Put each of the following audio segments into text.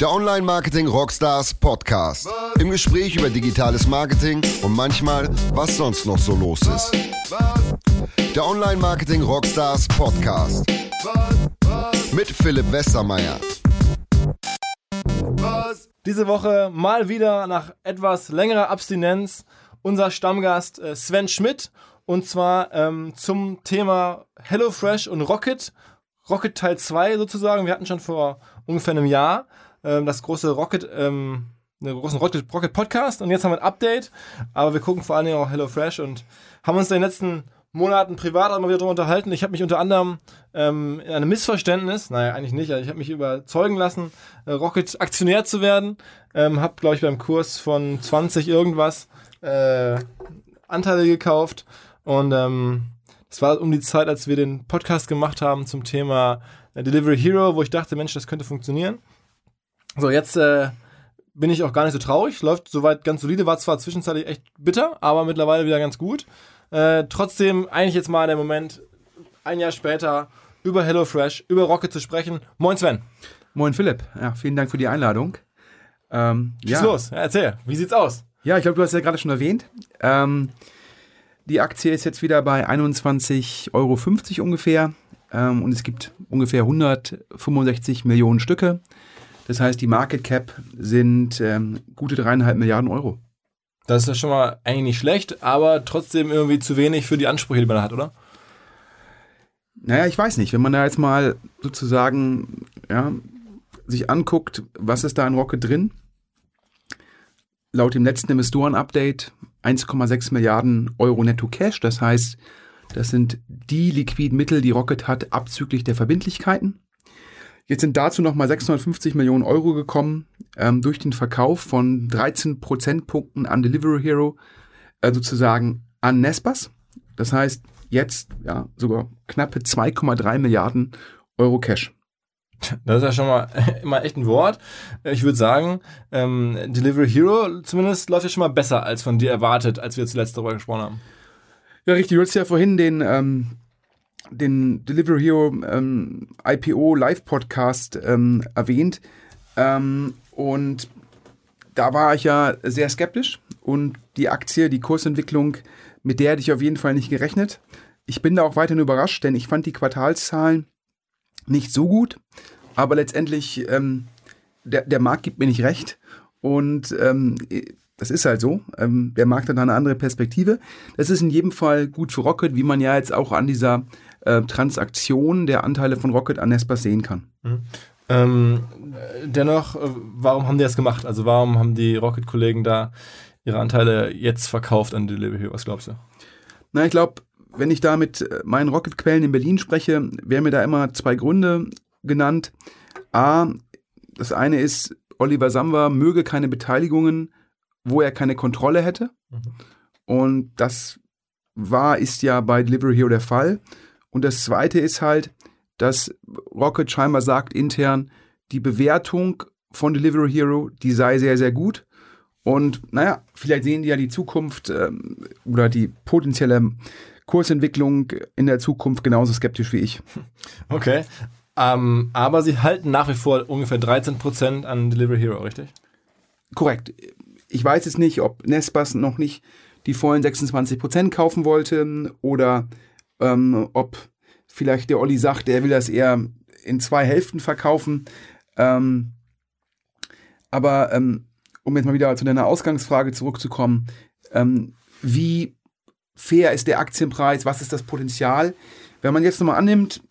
Der Online Marketing Rockstars Podcast. Im Gespräch über digitales Marketing und manchmal, was sonst noch so los ist. Der Online Marketing Rockstars Podcast. Mit Philipp Westermeier. Diese Woche mal wieder nach etwas längerer Abstinenz unser Stammgast äh, Sven Schmidt und zwar ähm, zum Thema HelloFresh und Rocket. Rocket Teil 2 sozusagen. Wir hatten schon vor ungefähr einem Jahr ähm, das große Rocket, ähm, einen großen Rocket, Rocket Podcast und jetzt haben wir ein Update. Aber wir gucken vor allen Dingen auch HelloFresh und haben uns in den letzten Monaten privat auch mal wieder darüber unterhalten. Ich habe mich unter anderem ähm, in einem Missverständnis, naja, eigentlich nicht, also ich habe mich überzeugen lassen, äh, Rocket Aktionär zu werden. Ähm, habe, glaube ich, beim Kurs von 20 irgendwas äh, Anteile gekauft und ähm, das war um die Zeit, als wir den Podcast gemacht haben zum Thema äh, Delivery Hero, wo ich dachte, Mensch, das könnte funktionieren. So, jetzt äh, bin ich auch gar nicht so traurig. Läuft soweit ganz solide. War zwar zwischenzeitlich echt bitter, aber mittlerweile wieder ganz gut. Äh, trotzdem, eigentlich jetzt mal der Moment, ein Jahr später, über HelloFresh, über Rocket zu sprechen. Moin Sven. Moin Philipp. Ja, vielen Dank für die Einladung. Ähm, Schieß ja. los, ja, erzähl. Wie sieht's aus? Ja, ich glaube, du hast ja gerade schon erwähnt. Ähm, die Aktie ist jetzt wieder bei 21,50 Euro ungefähr. Ähm, und es gibt ungefähr 165 Millionen Stücke. Das heißt, die Market Cap sind ähm, gute dreieinhalb Milliarden Euro. Das ist ja schon mal eigentlich nicht schlecht, aber trotzdem irgendwie zu wenig für die Ansprüche, die man hat, oder? Naja, ich weiß nicht. Wenn man da jetzt mal sozusagen ja, sich anguckt, was ist da in Rocket drin? Laut dem letzten Investoren-Update 1,6 Milliarden Euro netto Cash. Das heißt, das sind die liquiden Mittel, die Rocket hat, abzüglich der Verbindlichkeiten. Jetzt sind dazu nochmal 650 Millionen Euro gekommen ähm, durch den Verkauf von 13 Prozentpunkten an Delivery Hero, äh, sozusagen an Nespas. Das heißt, jetzt ja sogar knappe 2,3 Milliarden Euro Cash. Das ist ja schon mal immer echt ein Wort. Ich würde sagen, ähm, Delivery Hero zumindest läuft ja schon mal besser als von dir erwartet, als wir zuletzt darüber gesprochen haben. Ja, richtig. Du hast ja vorhin den ähm, den Delivery Hero ähm, IPO Live Podcast ähm, erwähnt. Ähm, und da war ich ja sehr skeptisch und die Aktie, die Kursentwicklung, mit der hätte ich auf jeden Fall nicht gerechnet. Ich bin da auch weiterhin überrascht, denn ich fand die Quartalszahlen nicht so gut, aber letztendlich ähm, der, der Markt gibt mir nicht recht und ähm, das ist halt so. Ähm, der Markt hat eine andere Perspektive. Das ist in jedem Fall gut für Rocket, wie man ja jetzt auch an dieser äh, Transaktion der Anteile von Rocket an Nespas sehen kann. Mhm. Ähm, dennoch, äh, warum haben die das gemacht? Also warum haben die Rocket-Kollegen da ihre Anteile jetzt verkauft an Delivery? Was glaubst du? Na, ich glaube, wenn ich da mit äh, meinen Rocket-Quellen in Berlin spreche, werden mir da immer zwei Gründe genannt. A, das eine ist, Oliver Samba möge keine Beteiligungen, wo er keine Kontrolle hätte. Mhm. Und das war, ist ja bei Delivery Hero der Fall. Und das Zweite ist halt, dass Rocket scheinbar sagt intern, die Bewertung von Delivery Hero, die sei sehr, sehr gut. Und naja, vielleicht sehen die ja die Zukunft ähm, oder die potenzielle Kursentwicklung in der Zukunft genauso skeptisch wie ich. Okay. Ähm, aber sie halten nach wie vor ungefähr 13% an Delivery Hero, richtig? Korrekt. Ich weiß jetzt nicht, ob Nespas noch nicht die vollen 26% kaufen wollte oder ähm, ob vielleicht der Olli sagt, er will das eher in zwei Hälften verkaufen. Ähm, aber ähm, um jetzt mal wieder zu deiner Ausgangsfrage zurückzukommen, ähm, wie fair ist der Aktienpreis, was ist das Potenzial? Wenn man jetzt nochmal annimmt,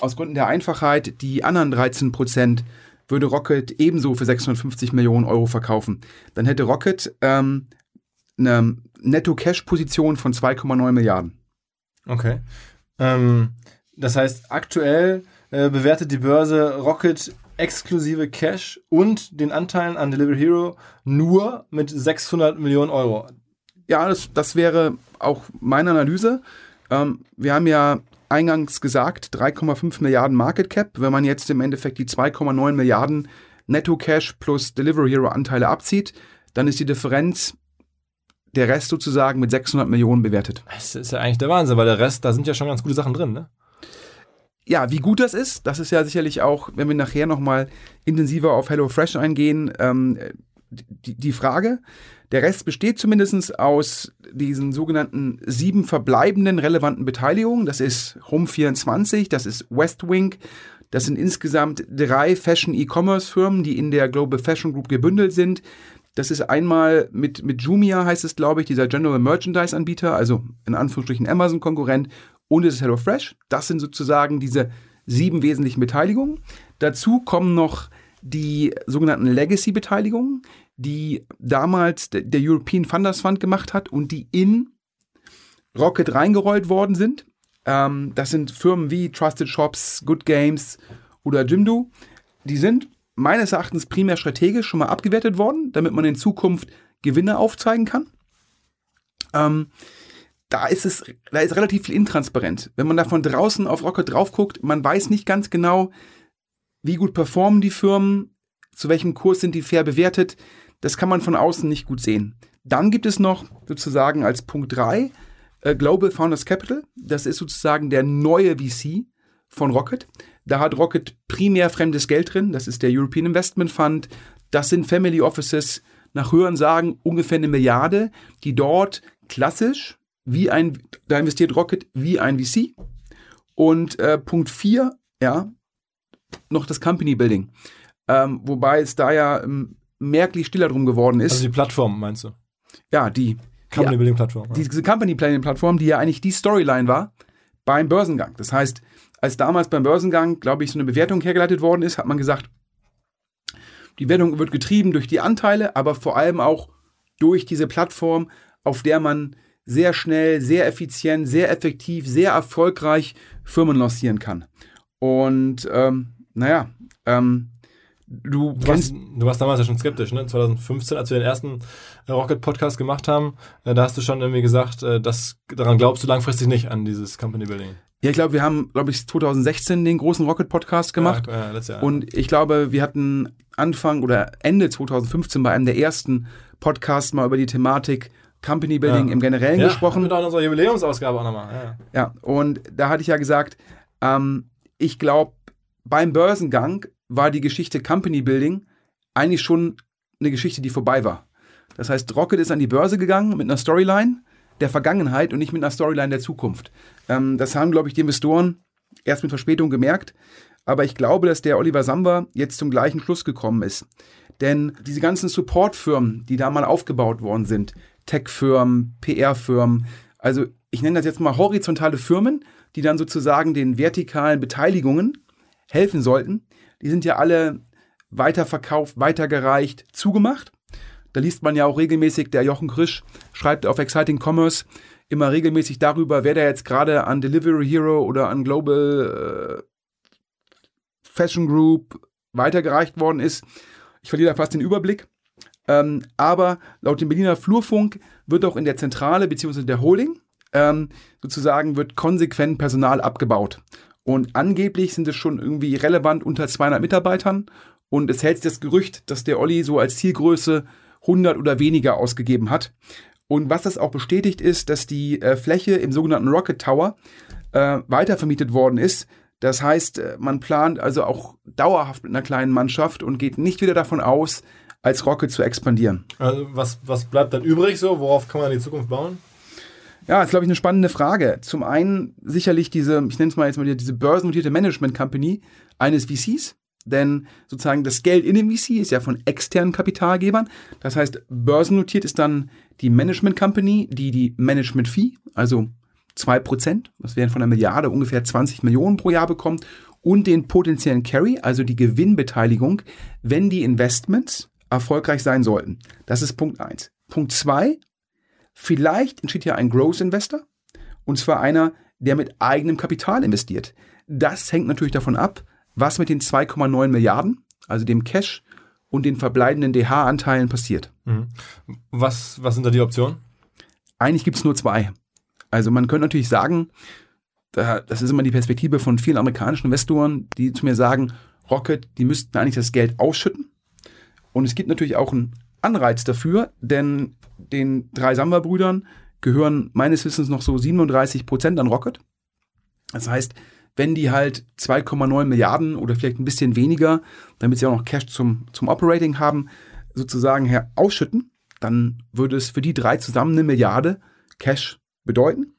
aus Gründen der Einfachheit, die anderen 13 Prozent würde Rocket ebenso für 650 Millionen Euro verkaufen. Dann hätte Rocket ähm, eine Netto-Cash-Position von 2,9 Milliarden. Okay. Ähm, das heißt, aktuell äh, bewertet die Börse Rocket exklusive Cash und den Anteilen an Delivery Hero nur mit 600 Millionen Euro. Ja, das, das wäre auch meine Analyse. Ähm, wir haben ja eingangs gesagt, 3,5 Milliarden Market Cap. Wenn man jetzt im Endeffekt die 2,9 Milliarden Netto Cash plus Delivery Hero Anteile abzieht, dann ist die Differenz der Rest sozusagen mit 600 Millionen bewertet. Das ist ja eigentlich der Wahnsinn, weil der Rest, da sind ja schon ganz gute Sachen drin, ne? ja, wie gut das ist, das ist ja sicherlich auch, wenn wir nachher nochmal intensiver auf HelloFresh eingehen, ähm, die, die Frage. Der Rest besteht zumindest aus diesen sogenannten sieben verbleibenden relevanten Beteiligungen. Das ist Home24, das ist Westwing, das sind insgesamt drei Fashion-E-Commerce-Firmen, die in der Global Fashion Group gebündelt sind. Das ist einmal mit, mit Jumia, heißt es, glaube ich, dieser General Merchandise-Anbieter, also in Anführungsstrichen Amazon-Konkurrent, und es ist HelloFresh. Das sind sozusagen diese sieben wesentlichen Beteiligungen. Dazu kommen noch die sogenannten Legacy-Beteiligungen, die damals der European Funders Fund gemacht hat und die in Rocket reingerollt worden sind. Ähm, das sind Firmen wie Trusted Shops, Good Games oder Jimdo. Die sind meines Erachtens primär strategisch schon mal abgewertet worden, damit man in Zukunft Gewinne aufzeigen kann. Ähm, da ist es, da ist relativ viel intransparent. Wenn man da von draußen auf Rocket drauf guckt, man weiß nicht ganz genau, wie gut performen die Firmen, zu welchem Kurs sind die fair bewertet. Das kann man von außen nicht gut sehen. Dann gibt es noch sozusagen als Punkt 3 äh, Global Founders Capital. Das ist sozusagen der neue VC von Rocket. Da hat Rocket primär fremdes Geld drin. Das ist der European Investment Fund. Das sind Family Offices, nach Hören sagen ungefähr eine Milliarde, die dort klassisch wie ein, da investiert Rocket wie ein VC. Und äh, Punkt 4, ja, noch das Company Building. Ähm, wobei es da ja ähm, merklich stiller drum geworden ist. Also die Plattform, meinst du? Ja, die. Company Building Plattform. Ja. Diese Company Building Plattform, die ja eigentlich die Storyline war beim Börsengang. Das heißt, als damals beim Börsengang, glaube ich, so eine Bewertung hergeleitet worden ist, hat man gesagt, die Wertung wird getrieben durch die Anteile, aber vor allem auch durch diese Plattform, auf der man sehr schnell, sehr effizient, sehr effektiv, sehr erfolgreich Firmen lancieren kann. Und ähm, naja, ähm, du, du, warst, du warst damals ja schon skeptisch, ne? 2015, als wir den ersten äh, Rocket-Podcast gemacht haben, äh, da hast du schon irgendwie gesagt, äh, dass, daran glaubst du langfristig nicht an dieses Company Building. Ja, ich glaube, wir haben, glaube ich, 2016 den großen Rocket-Podcast gemacht. Ja, ja, Jahr, und ich glaube, wir hatten Anfang oder Ende 2015 bei einem der ersten Podcasts mal über die Thematik Company Building ja. im Generellen ja, gesprochen. Ja, in unserer Jubiläumsausgabe auch nochmal. Ja. ja, und da hatte ich ja gesagt, ähm, ich glaube, beim Börsengang war die Geschichte Company Building eigentlich schon eine Geschichte, die vorbei war. Das heißt, Rocket ist an die Börse gegangen mit einer Storyline der Vergangenheit und nicht mit einer Storyline der Zukunft. Ähm, das haben, glaube ich, die Investoren erst mit Verspätung gemerkt. Aber ich glaube, dass der Oliver Samba jetzt zum gleichen Schluss gekommen ist. Denn diese ganzen Supportfirmen, die da mal aufgebaut worden sind, Tech-Firmen, PR-Firmen. Also ich nenne das jetzt mal horizontale Firmen, die dann sozusagen den vertikalen Beteiligungen helfen sollten. Die sind ja alle weiterverkauft, weitergereicht, zugemacht. Da liest man ja auch regelmäßig, der Jochen Krisch schreibt auf Exciting Commerce immer regelmäßig darüber, wer da jetzt gerade an Delivery Hero oder an Global äh, Fashion Group weitergereicht worden ist. Ich verliere da fast den Überblick. Ähm, aber laut dem Berliner Flurfunk wird auch in der Zentrale bzw. der Holding ähm, sozusagen wird konsequent Personal abgebaut. Und angeblich sind es schon irgendwie relevant unter 200 Mitarbeitern. Und es hält sich das Gerücht, dass der Olli so als Zielgröße 100 oder weniger ausgegeben hat. Und was das auch bestätigt ist, dass die äh, Fläche im sogenannten Rocket Tower äh, weitervermietet worden ist. Das heißt, äh, man plant also auch dauerhaft mit einer kleinen Mannschaft und geht nicht wieder davon aus, als Rocket zu expandieren. Also was, was bleibt dann übrig so? Worauf kann man die Zukunft bauen? Ja, ist, glaube ich, eine spannende Frage. Zum einen sicherlich diese, ich nenne es mal jetzt mal diese börsennotierte Management Company eines VCs. Denn sozusagen das Geld in dem VC ist ja von externen Kapitalgebern. Das heißt, börsennotiert ist dann die Management Company, die die Management Fee, also 2%, das wären von einer Milliarde ungefähr 20 Millionen pro Jahr bekommt, und den potenziellen Carry, also die Gewinnbeteiligung, wenn die Investments erfolgreich sein sollten. Das ist Punkt 1. Punkt 2, vielleicht entsteht ja ein Growth Investor und zwar einer, der mit eigenem Kapital investiert. Das hängt natürlich davon ab, was mit den 2,9 Milliarden, also dem Cash und den verbleibenden DH-Anteilen passiert. Mhm. Was, was sind da die Optionen? Eigentlich gibt es nur zwei. Also man könnte natürlich sagen, das ist immer die Perspektive von vielen amerikanischen Investoren, die zu mir sagen, Rocket, die müssten eigentlich das Geld ausschütten und es gibt natürlich auch einen Anreiz dafür, denn den drei Samba-Brüdern gehören meines Wissens noch so 37 Prozent an Rocket. Das heißt, wenn die halt 2,9 Milliarden oder vielleicht ein bisschen weniger, damit sie auch noch Cash zum, zum Operating haben, sozusagen her ausschütten, dann würde es für die drei zusammen eine Milliarde Cash bedeuten.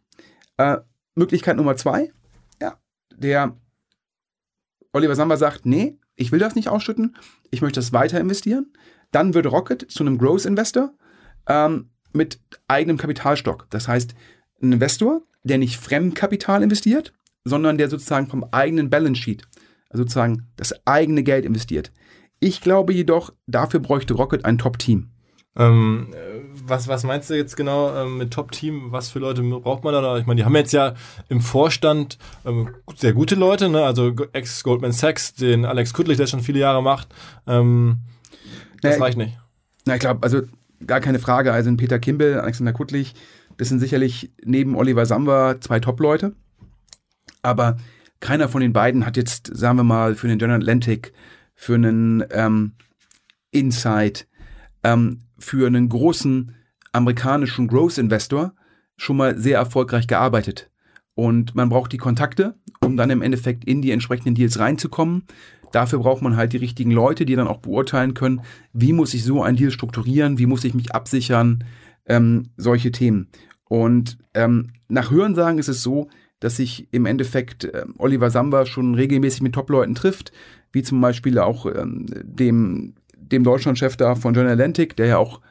Äh, Möglichkeit Nummer zwei, ja, der Oliver Samba sagt, nee, ich will das nicht ausschütten, ich möchte das weiter investieren. Dann wird Rocket zu einem Growth Investor ähm, mit eigenem Kapitalstock. Das heißt, ein Investor, der nicht Fremdkapital investiert, sondern der sozusagen vom eigenen Balance Sheet, also sozusagen das eigene Geld investiert. Ich glaube jedoch, dafür bräuchte Rocket ein Top-Team. Ähm, was, was meinst du jetzt genau ähm, mit Top-Team? Was für Leute braucht man da? Ich meine, die haben jetzt ja im Vorstand ähm, sehr gute Leute, ne? also ex-Goldman Sachs, den Alex Kuttlich, der schon viele Jahre macht. Ähm, das Na, reicht nicht. Na, ich glaube, also gar keine Frage. Also Peter Kimball, Alexander Kuttlich, das sind sicherlich neben Oliver Samba zwei Top-Leute. Aber keiner von den beiden hat jetzt, sagen wir mal, für den General Atlantic, für einen ähm, Insight, ähm, für einen großen amerikanischen Growth Investor schon mal sehr erfolgreich gearbeitet. Und man braucht die Kontakte, um dann im Endeffekt in die entsprechenden Deals reinzukommen. Dafür braucht man halt die richtigen Leute, die dann auch beurteilen können, wie muss ich so ein Deal strukturieren, wie muss ich mich absichern, ähm, solche Themen. Und ähm, nach Hörensagen ist es so, dass sich im Endeffekt äh, Oliver Samba schon regelmäßig mit Top-Leuten trifft, wie zum Beispiel auch ähm, dem dem Deutschlandchef da von John Atlantic, der ja auch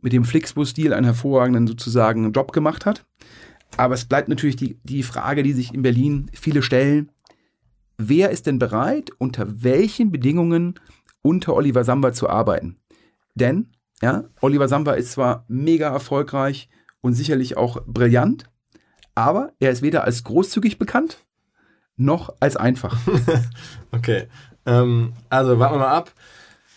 mit dem Flixbus-Deal einen hervorragenden sozusagen Job gemacht hat. Aber es bleibt natürlich die, die Frage, die sich in Berlin viele stellen. Wer ist denn bereit, unter welchen Bedingungen unter Oliver Samba zu arbeiten? Denn, ja, Oliver Samba ist zwar mega erfolgreich und sicherlich auch brillant, aber er ist weder als großzügig bekannt, noch als einfach. okay. Ähm, also warten wir mal ab.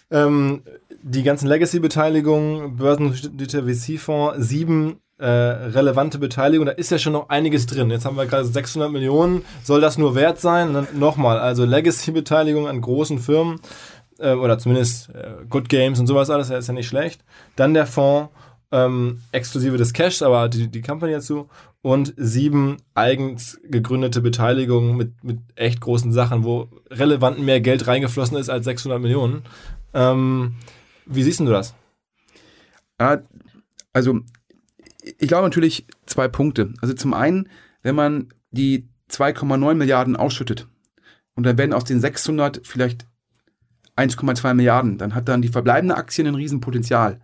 Ähm, die ganzen Legacy-Beteiligungen, börsennotierter VC-Fonds, sieben äh, relevante Beteiligungen, da ist ja schon noch einiges drin. Jetzt haben wir gerade 600 Millionen. Soll das nur wert sein? Nochmal, also Legacy-Beteiligung an großen Firmen äh, oder zumindest äh, Good Games und sowas alles, ist ja nicht schlecht. Dann der Fonds, ähm, exklusive des Cashs, aber die, die Company dazu. Und sieben eigens gegründete Beteiligungen mit, mit echt großen Sachen, wo relevant mehr Geld reingeflossen ist als 600 Millionen. Ähm, wie siehst du das? Also, ich glaube natürlich zwei Punkte. Also zum einen, wenn man die 2,9 Milliarden ausschüttet und dann werden aus den 600 vielleicht 1,2 Milliarden, dann hat dann die verbleibende Aktien ein Riesenpotenzial.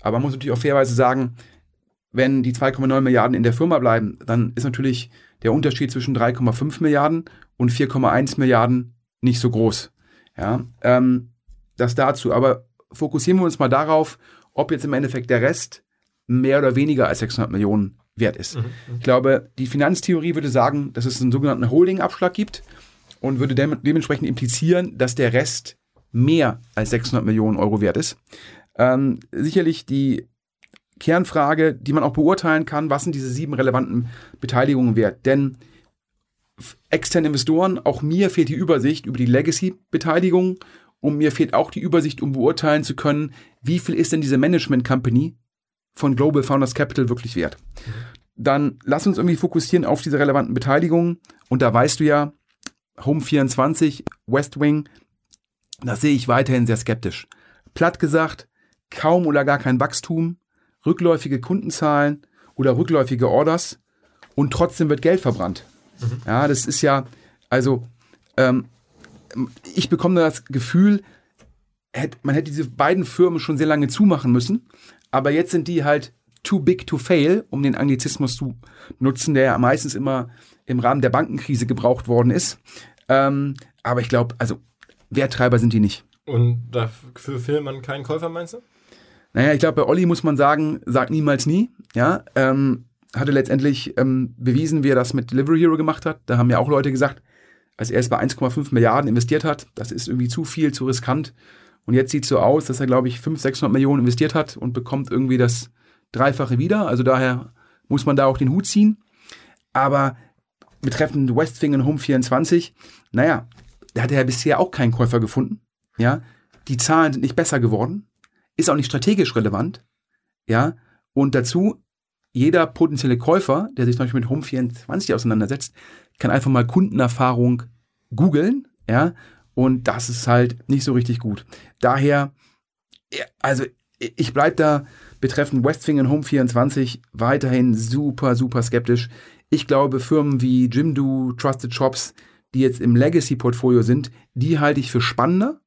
Aber man muss natürlich auch fairweise sagen, wenn die 2,9 Milliarden in der Firma bleiben, dann ist natürlich der Unterschied zwischen 3,5 Milliarden und 4,1 Milliarden nicht so groß. Ja, ähm, das dazu. Aber fokussieren wir uns mal darauf, ob jetzt im Endeffekt der Rest mehr oder weniger als 600 Millionen wert ist. Mhm. Ich glaube, die Finanztheorie würde sagen, dass es einen sogenannten Holding-Abschlag gibt und würde de dementsprechend implizieren, dass der Rest mehr als 600 Millionen Euro wert ist. Ähm, sicherlich die Kernfrage, die man auch beurteilen kann, was sind diese sieben relevanten Beteiligungen wert? Denn externe Investoren, auch mir fehlt die Übersicht über die Legacy-Beteiligung und mir fehlt auch die Übersicht, um beurteilen zu können, wie viel ist denn diese Management Company von Global Founders Capital wirklich wert. Dann lass uns irgendwie fokussieren auf diese relevanten Beteiligungen. Und da weißt du ja, Home 24, West Wing, das sehe ich weiterhin sehr skeptisch. Platt gesagt, kaum oder gar kein Wachstum, rückläufige Kundenzahlen oder rückläufige Orders und trotzdem wird Geld verbrannt. Mhm. Ja, das ist ja, also ähm, ich bekomme das Gefühl, man hätte diese beiden Firmen schon sehr lange zumachen müssen, aber jetzt sind die halt too big to fail, um den Anglizismus zu nutzen, der ja meistens immer im Rahmen der Bankenkrise gebraucht worden ist. Ähm, aber ich glaube, also Werttreiber sind die nicht. Und dafür findet man keinen Käufer, meinst du? Naja, ich glaube, bei Olli muss man sagen, sagt niemals nie. Ja, ähm, hatte letztendlich ähm, bewiesen, wie er das mit Delivery Hero gemacht hat. Da haben ja auch Leute gesagt, als er es bei 1,5 Milliarden investiert hat. Das ist irgendwie zu viel, zu riskant. Und jetzt sieht es so aus, dass er, glaube ich, 500, 600 Millionen investiert hat und bekommt irgendwie das Dreifache wieder. Also daher muss man da auch den Hut ziehen. Aber betreffend Westwing und Home 24, naja, da hat er ja bisher auch keinen Käufer gefunden. Ja, die Zahlen sind nicht besser geworden, ist auch nicht strategisch relevant. Ja, und dazu jeder potenzielle Käufer, der sich zum Beispiel mit Home 24 auseinandersetzt, kann einfach mal Kundenerfahrung googeln, ja, und das ist halt nicht so richtig gut. Daher, also ich bleibe da betreffend Westwing und Home 24 weiterhin super, super skeptisch. Ich glaube, Firmen wie Jimdo, Trusted Shops, die jetzt im Legacy-Portfolio sind, die halte ich für spannender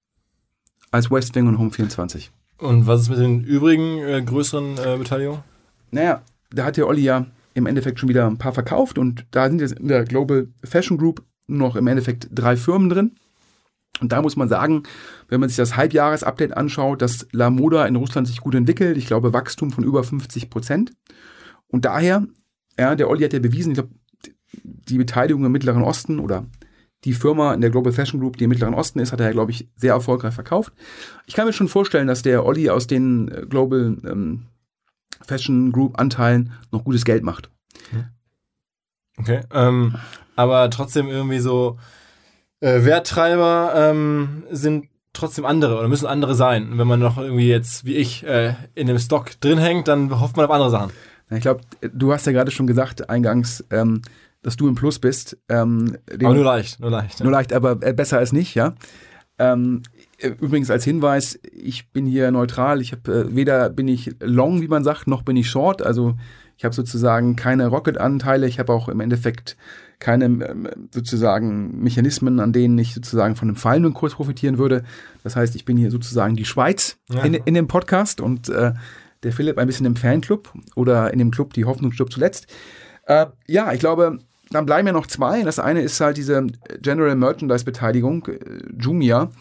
als Westwing und Home 24. Und was ist mit den übrigen äh, größeren äh, Beteiligungen? Naja, da hat der Olli ja im Endeffekt schon wieder ein paar verkauft und da sind jetzt in der Global Fashion Group noch im Endeffekt drei Firmen drin. Und da muss man sagen, wenn man sich das Halbjahresupdate anschaut, dass La Moda in Russland sich gut entwickelt. Ich glaube, Wachstum von über 50 Prozent. Und daher, ja, der Olli hat ja bewiesen, ich glaube, die Beteiligung im Mittleren Osten oder die Firma in der Global Fashion Group, die im Mittleren Osten ist, hat er ja, glaube ich, sehr erfolgreich verkauft. Ich kann mir schon vorstellen, dass der Olli aus den äh, Global ähm, Fashion Group Anteilen noch gutes Geld macht. Okay, ähm, aber trotzdem irgendwie so äh, Werttreiber ähm, sind trotzdem andere oder müssen andere sein. Und wenn man noch irgendwie jetzt, wie ich, äh, in dem Stock drin hängt, dann hofft man auf andere Sachen. Ich glaube, du hast ja gerade schon gesagt, eingangs, ähm, dass du im Plus bist. Ähm, aber nur leicht, nur leicht. Nur leicht, aber äh, besser als nicht, ja. Ähm, übrigens als Hinweis, ich bin hier neutral. Ich habe äh, weder bin ich long, wie man sagt, noch bin ich short. Also ich habe sozusagen keine Rocket-Anteile. Ich habe auch im Endeffekt keine ähm, sozusagen Mechanismen, an denen ich sozusagen von einem fallenden Kurs profitieren würde. Das heißt, ich bin hier sozusagen die Schweiz ja. in, in dem Podcast und äh, der Philipp ein bisschen im Fanclub oder in dem Club die Hoffnungsclub zuletzt. Äh, ja, ich glaube, dann bleiben ja noch zwei. Das eine ist halt diese General Merchandise Beteiligung, äh, Jumia.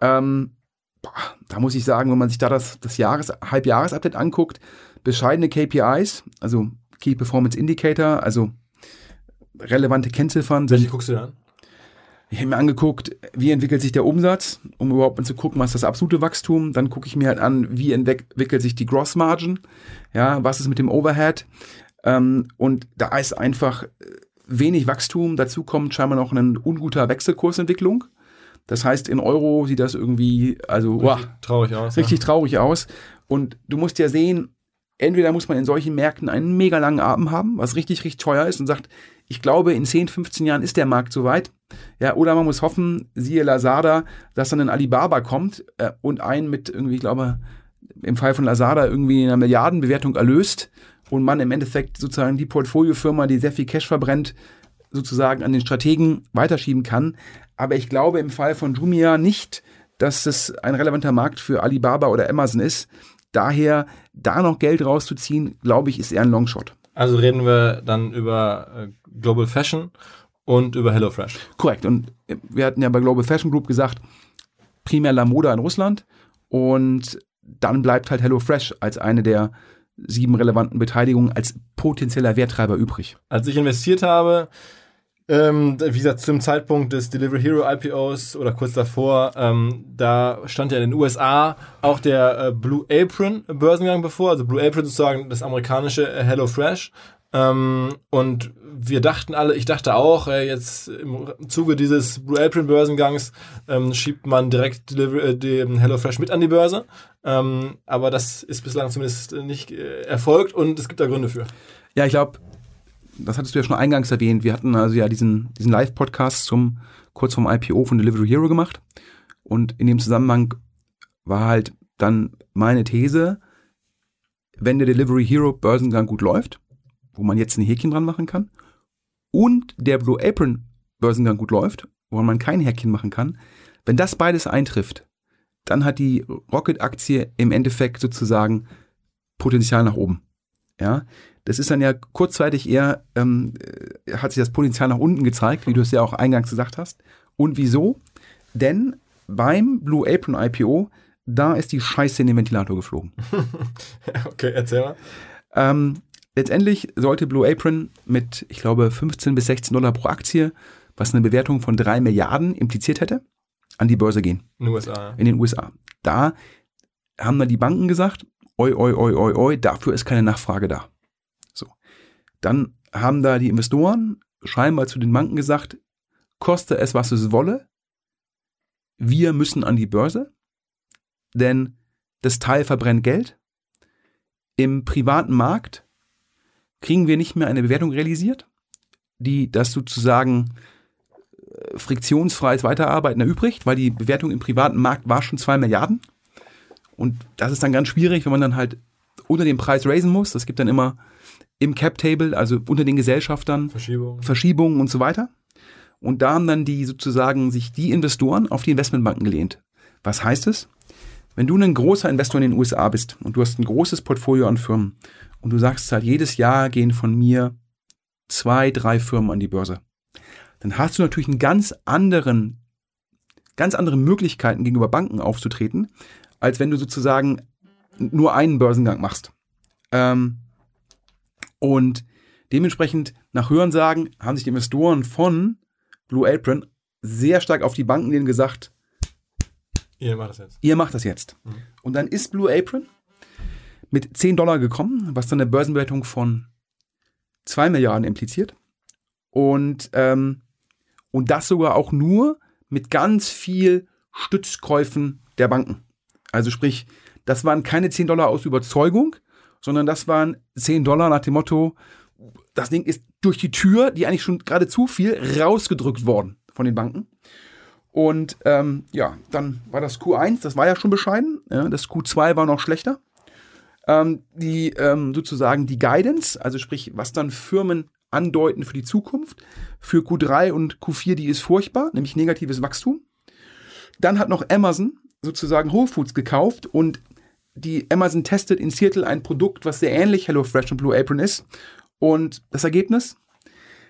Ähm, boah, da muss ich sagen, wenn man sich da das, das Jahres, Halbjahresupdate anguckt, bescheidene KPIs, also Key Performance Indicator, also relevante Kennziffern. Welche guckst du dir an? Ich habe mir angeguckt, wie entwickelt sich der Umsatz, um überhaupt mal zu gucken, was ist das absolute Wachstum. Dann gucke ich mir halt an, wie entwickelt sich die Gross Margin, ja, was ist mit dem Overhead. Ähm, und da ist einfach äh, wenig Wachstum. Dazu kommt scheinbar noch eine unguter Wechselkursentwicklung. Das heißt, in Euro sieht das irgendwie, also richtig wow, traurig aus. Richtig ja. traurig aus. Und du musst ja sehen, entweder muss man in solchen Märkten einen mega langen Atem haben, was richtig, richtig teuer ist und sagt, ich glaube, in 10, 15 Jahren ist der Markt soweit. Ja, oder man muss hoffen, siehe Lazada, dass dann ein Alibaba kommt äh, und einen mit irgendwie, ich glaube, im Fall von Lazada irgendwie in einer Milliardenbewertung erlöst und man im Endeffekt sozusagen die Portfoliofirma, die sehr viel Cash verbrennt, sozusagen an den Strategen weiterschieben kann. Aber ich glaube im Fall von Jumia nicht, dass es ein relevanter Markt für Alibaba oder Amazon ist. Daher da noch Geld rauszuziehen, glaube ich, ist eher ein Longshot. Also reden wir dann über äh, Global Fashion und über HelloFresh. Korrekt. Und wir hatten ja bei Global Fashion Group gesagt, primär La Moda in Russland und dann bleibt halt HelloFresh als eine der sieben relevanten Beteiligungen als potenzieller Werttreiber übrig. Als ich investiert habe, ähm, wie gesagt, zum Zeitpunkt des Delivery Hero IPOs oder kurz davor, ähm, da stand ja in den USA auch der äh, Blue Apron Börsengang bevor, also Blue Apron sozusagen das amerikanische äh, Hello Fresh. Ähm, und wir dachten alle, ich dachte auch, äh, jetzt im Zuge dieses Blue Apron Börsengangs ähm, schiebt man direkt Delivery, äh, HelloFresh mit an die Börse. Ähm, aber das ist bislang zumindest nicht äh, erfolgt und es gibt da Gründe für. Ja, ich glaube, das hattest du ja schon eingangs erwähnt, wir hatten also ja diesen, diesen Live-Podcast zum kurz vorm IPO von Delivery Hero gemacht. Und in dem Zusammenhang war halt dann meine These, wenn der Delivery Hero Börsengang gut läuft, wo man jetzt ein Häkchen dran machen kann, und der Blue Apron Börsengang gut läuft, wo man kein Häkchen machen kann, wenn das beides eintrifft, dann hat die Rocket-Aktie im Endeffekt sozusagen Potenzial nach oben. Ja, das ist dann ja kurzzeitig eher, ähm, äh, hat sich das Potenzial nach unten gezeigt, wie du es ja auch eingangs gesagt hast. Und wieso? Denn beim Blue Apron IPO, da ist die Scheiße in den Ventilator geflogen. okay, erzähl mal. Ähm, letztendlich sollte Blue Apron mit, ich glaube, 15 bis 16 Dollar pro Aktie, was eine Bewertung von 3 Milliarden impliziert hätte, an die Börse gehen. In den USA. In den USA. Da haben dann die Banken gesagt, oi, oi, oi, oi, oi, dafür ist keine Nachfrage da. Dann haben da die Investoren scheinbar zu den Banken gesagt, koste es, was es wolle, wir müssen an die Börse, denn das Teil verbrennt Geld. Im privaten Markt kriegen wir nicht mehr eine Bewertung realisiert, die das sozusagen äh, friktionsfreies Weiterarbeiten erübrigt, weil die Bewertung im privaten Markt war schon zwei Milliarden. Und das ist dann ganz schwierig, wenn man dann halt unter den Preis raisen muss. Das gibt dann immer im Cap-Table, also unter den Gesellschaftern, Verschiebung. Verschiebungen und so weiter. Und da haben dann die sozusagen sich die Investoren auf die Investmentbanken gelehnt. Was heißt es? Wenn du ein großer Investor in den USA bist und du hast ein großes Portfolio an Firmen und du sagst halt, jedes Jahr gehen von mir zwei, drei Firmen an die Börse, dann hast du natürlich einen ganz anderen, ganz andere Möglichkeiten gegenüber Banken aufzutreten, als wenn du sozusagen nur einen Börsengang machst. Ähm, und dementsprechend nach Hörensagen haben sich die Investoren von Blue Apron sehr stark auf die Banken denen gesagt, Ihr macht das jetzt. ihr macht das jetzt. Und dann ist Blue Apron mit 10 Dollar gekommen, was dann eine Börsenbewertung von 2 Milliarden impliziert. Und, ähm, und das sogar auch nur mit ganz viel Stützkäufen der Banken. Also sprich, das waren keine 10 Dollar aus Überzeugung, sondern das waren 10 Dollar nach dem Motto, das Ding ist durch die Tür, die eigentlich schon gerade zu viel, rausgedrückt worden von den Banken. Und ähm, ja, dann war das Q1, das war ja schon bescheiden. Ja, das Q2 war noch schlechter. Ähm, die ähm, sozusagen die Guidance, also sprich, was dann Firmen andeuten für die Zukunft, für Q3 und Q4, die ist furchtbar, nämlich negatives Wachstum. Dann hat noch Amazon sozusagen Whole Foods gekauft und die Amazon testet in Seattle ein Produkt, was sehr ähnlich HelloFresh und Blue Apron ist. Und das Ergebnis?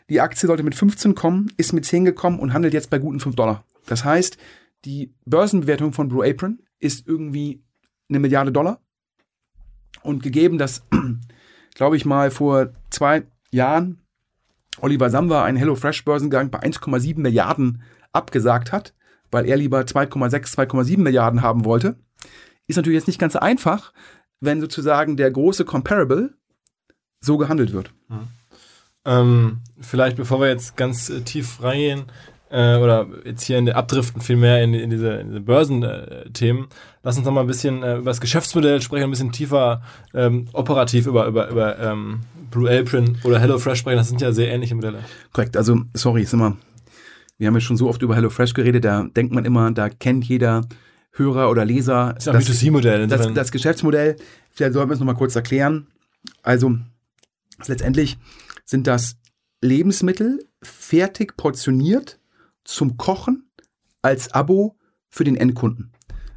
Die Aktie sollte mit 15 kommen, ist mit 10 gekommen und handelt jetzt bei guten 5 Dollar. Das heißt, die Börsenbewertung von Blue Apron ist irgendwie eine Milliarde Dollar. Und gegeben, dass, glaube ich mal, vor zwei Jahren Oliver Samba einen HelloFresh-Börsengang bei 1,7 Milliarden abgesagt hat, weil er lieber 2,6, 2,7 Milliarden haben wollte, ist natürlich jetzt nicht ganz einfach, wenn sozusagen der große Comparable so gehandelt wird. Ähm, vielleicht bevor wir jetzt ganz äh, tief reingehen, äh, oder jetzt hier in der Abdriften vielmehr in, in diese, in diese Börsenthemen, lass uns noch mal ein bisschen äh, über das Geschäftsmodell sprechen, ein bisschen tiefer ähm, operativ über, über, über ähm, Blue Apron oder HelloFresh sprechen. Das sind ja sehr ähnliche Modelle. Korrekt, also sorry, ist immer, wir haben ja schon so oft über HelloFresh geredet, da denkt man immer, da kennt jeder Hörer oder Leser Das ist ein B2C-Modell. das, das Geschäftsmodell. Vielleicht sollten wir es nochmal kurz erklären. Also letztendlich sind das Lebensmittel fertig portioniert zum Kochen als Abo für den Endkunden.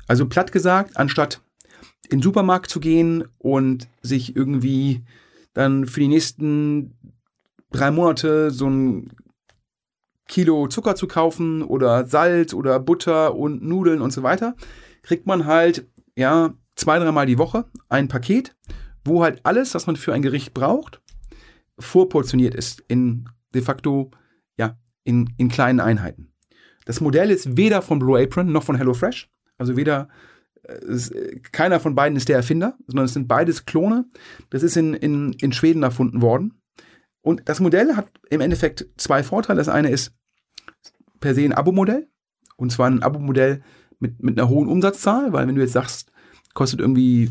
Also platt gesagt, anstatt in den Supermarkt zu gehen und sich irgendwie dann für die nächsten drei Monate so ein Kilo Zucker zu kaufen oder Salz oder Butter und Nudeln und so weiter, kriegt man halt, ja, zwei, dreimal die Woche ein Paket, wo halt alles, was man für ein Gericht braucht, vorportioniert ist in de facto, in, in kleinen Einheiten. Das Modell ist weder von Blue Apron noch von HelloFresh, also weder äh, es, äh, keiner von beiden ist der Erfinder, sondern es sind beides Klone. Das ist in, in, in Schweden erfunden worden. Und das Modell hat im Endeffekt zwei Vorteile. Das eine ist per se ein Abo-Modell. Und zwar ein Abo-Modell mit, mit einer hohen Umsatzzahl, weil wenn du jetzt sagst, kostet irgendwie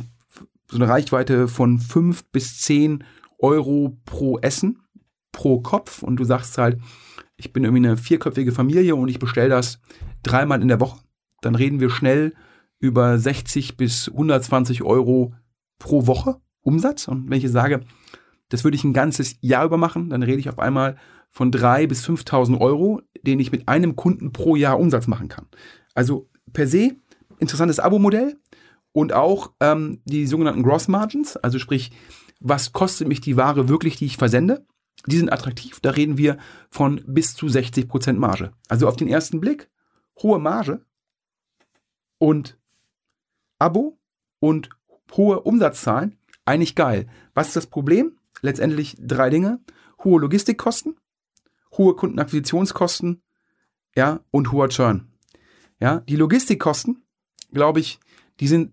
so eine Reichweite von 5 bis 10 Euro pro Essen, pro Kopf und du sagst halt, ich bin irgendwie eine vierköpfige Familie und ich bestelle das dreimal in der Woche, dann reden wir schnell über 60 bis 120 Euro pro Woche Umsatz. Und wenn ich jetzt sage, das würde ich ein ganzes Jahr über machen, dann rede ich auf einmal von 3.000 bis 5.000 Euro, den ich mit einem Kunden pro Jahr Umsatz machen kann. Also per se interessantes Abo-Modell und auch ähm, die sogenannten Gross Margins, also sprich, was kostet mich die Ware wirklich, die ich versende? Die sind attraktiv, da reden wir von bis zu 60% Marge. Also auf den ersten Blick hohe Marge und Abo und hohe Umsatzzahlen, eigentlich geil. Was ist das Problem? Letztendlich drei Dinge. Hohe Logistikkosten, hohe Kundenakquisitionskosten, ja, und hoher Churn. Ja, die Logistikkosten, glaube ich, die sind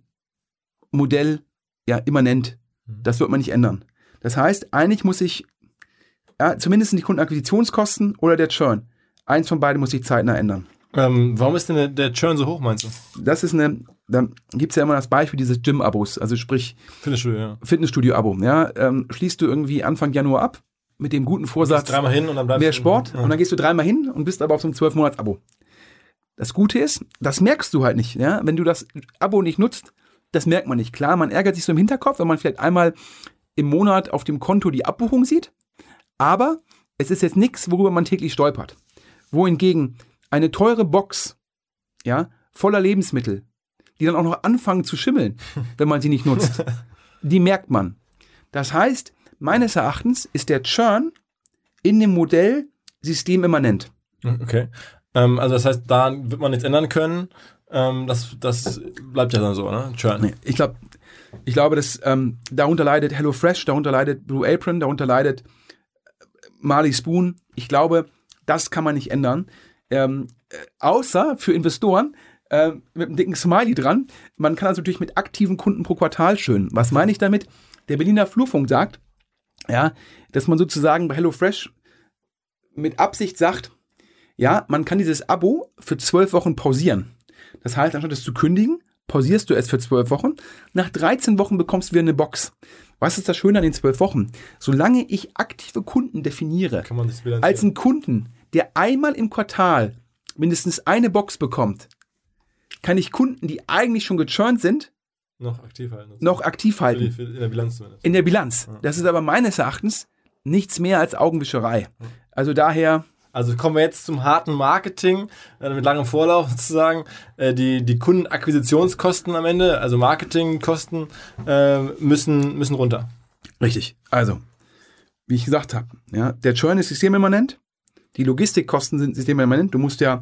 Modell ja immanent. Das wird man nicht ändern. Das heißt, eigentlich muss ich, ja, zumindest die Kundenakquisitionskosten oder der Churn. Eins von beiden muss sich zeitnah ändern. Ähm, warum ist denn der, der Churn so hoch, meinst du? Das ist eine dann gibt es ja immer das Beispiel dieses Gym-Abos, also sprich Fitnessstudio, ja. Fitnessstudio-Abo. Ja, ähm, schließt du irgendwie Anfang Januar ab mit dem guten Vorsatz, dreimal hin und dann bleibst mehr Sport Ja. und dann gehst du dreimal hin und bist aber auf so einem 12-Monats-Abo. Das Gute ist, das merkst du halt nicht. Ja? Wenn du das Abo nicht nutzt, das merkt man nicht. Klar, man ärgert sich so im Hinterkopf, wenn man vielleicht einmal im Monat auf dem Konto die Abbuchung sieht, aber es ist jetzt nichts, worüber man täglich stolpert. Wohingegen eine teure Box, ja, voller Lebensmittel, die dann auch noch anfangen zu schimmeln, wenn man sie nicht nutzt, die merkt man. Das heißt, meines Erachtens ist der Churn in dem Modell systemimmanent. Okay. Ähm, also das heißt, da wird man nichts ändern können. Ähm, das, das bleibt ja dann so, ne? Churn. Nee, ich glaube, ich glaube, dass ähm, darunter leidet HelloFresh, darunter leidet Blue Apron, darunter leidet Marley Spoon. Ich glaube, das kann man nicht ändern. Ähm, äh, außer für Investoren äh, mit einem dicken Smiley dran. Man kann das natürlich mit aktiven Kunden pro Quartal schön. Was meine ich damit? Der Berliner Flurfunk sagt, ja, dass man sozusagen bei HelloFresh mit Absicht sagt, ja, man kann dieses Abo für zwölf Wochen pausieren. Das heißt, anstatt es zu kündigen, pausierst du es für zwölf Wochen. Nach 13 Wochen bekommst du wieder eine Box. Was ist das Schöne an den zwölf Wochen? Solange ich aktive Kunden definiere, als einen Kunden, der einmal im Quartal mindestens eine Box bekommt, kann ich Kunden, die eigentlich schon gechurnt sind, noch aktiv halten. noch aktiv die, halten. für, in der Bilanz zumindest. In der Bilanz. Das ist aber meines Erachtens nichts mehr als Augenwischerei. Also daher, Also kommen wir jetzt zum harten Marketing, äh, mit langem Vorlauf sozusagen. Äh, die, die Kundenakquisitionskosten am Ende, also Marketingkosten, äh, müssen, müssen runter. Richtig. Also, wie ich gesagt habe, ja, der Churn ist systemimmanent, die Logistikkosten sind systemimmanent. Du musst ja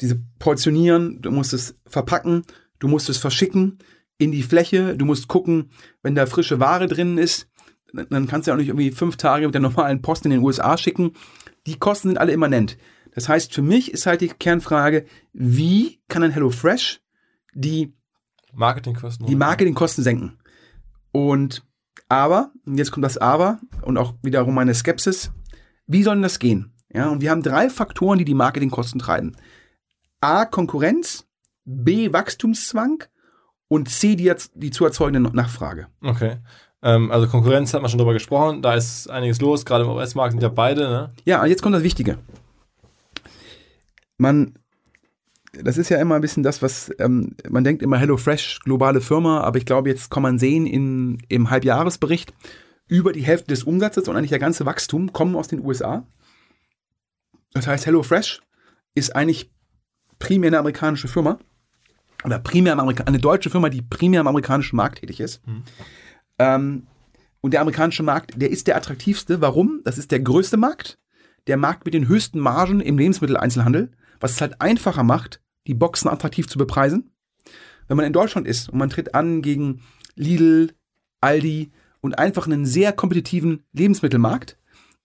diese portionieren, du musst es verpacken, du musst es verschicken in die Fläche, du musst gucken, wenn da frische Ware drin ist, dann- kannst du ja auch nicht irgendwie fünf Tage mit der normalen Post in den USA schicken. Die Kosten sind alle immanent. Das heißt, für mich ist halt die Kernfrage, wie kann ein HelloFresh die Marketingkosten. die Marketingkosten senken. Und aber, und jetzt kommt das Aber und auch wiederum meine Skepsis, wie soll denn das gehen? Ja, und wir haben drei Faktoren, die die Marketingkosten treiben. A, Konkurrenz, B, Wachstumszwang und C, die, die zu erzeugende Nachfrage. Okay. Ähm, also Konkurrenz hat man schon drüber gesprochen, da ist einiges los, gerade im US-Markt sind ja beide, ne? Ja, und jetzt kommt das Wichtige. Man, das ist ja immer ein bisschen das, was ähm, man denkt immer HelloFresh, globale Firma, aber ich glaube, jetzt kann man sehen in, im Halbjahresbericht, über die Hälfte des Umsatzes und eigentlich der ganze Wachstum kommen aus den USA. Das heißt, HelloFresh ist eigentlich primär eine amerikanische Firma oder primär eine deutsche Firma, die primär am amerikanischen Markt tätig ist. Ähm, und der amerikanische Markt, der ist der attraktivste. Warum? Das ist der größte Markt, der Markt mit den höchsten Margen im Lebensmitteleinzelhandel, was es halt einfacher macht, die Boxen attraktiv zu bepreisen. Wenn man in Deutschland ist und man tritt an gegen Lidl, Aldi und einfach einen sehr kompetitiven Lebensmittelmarkt,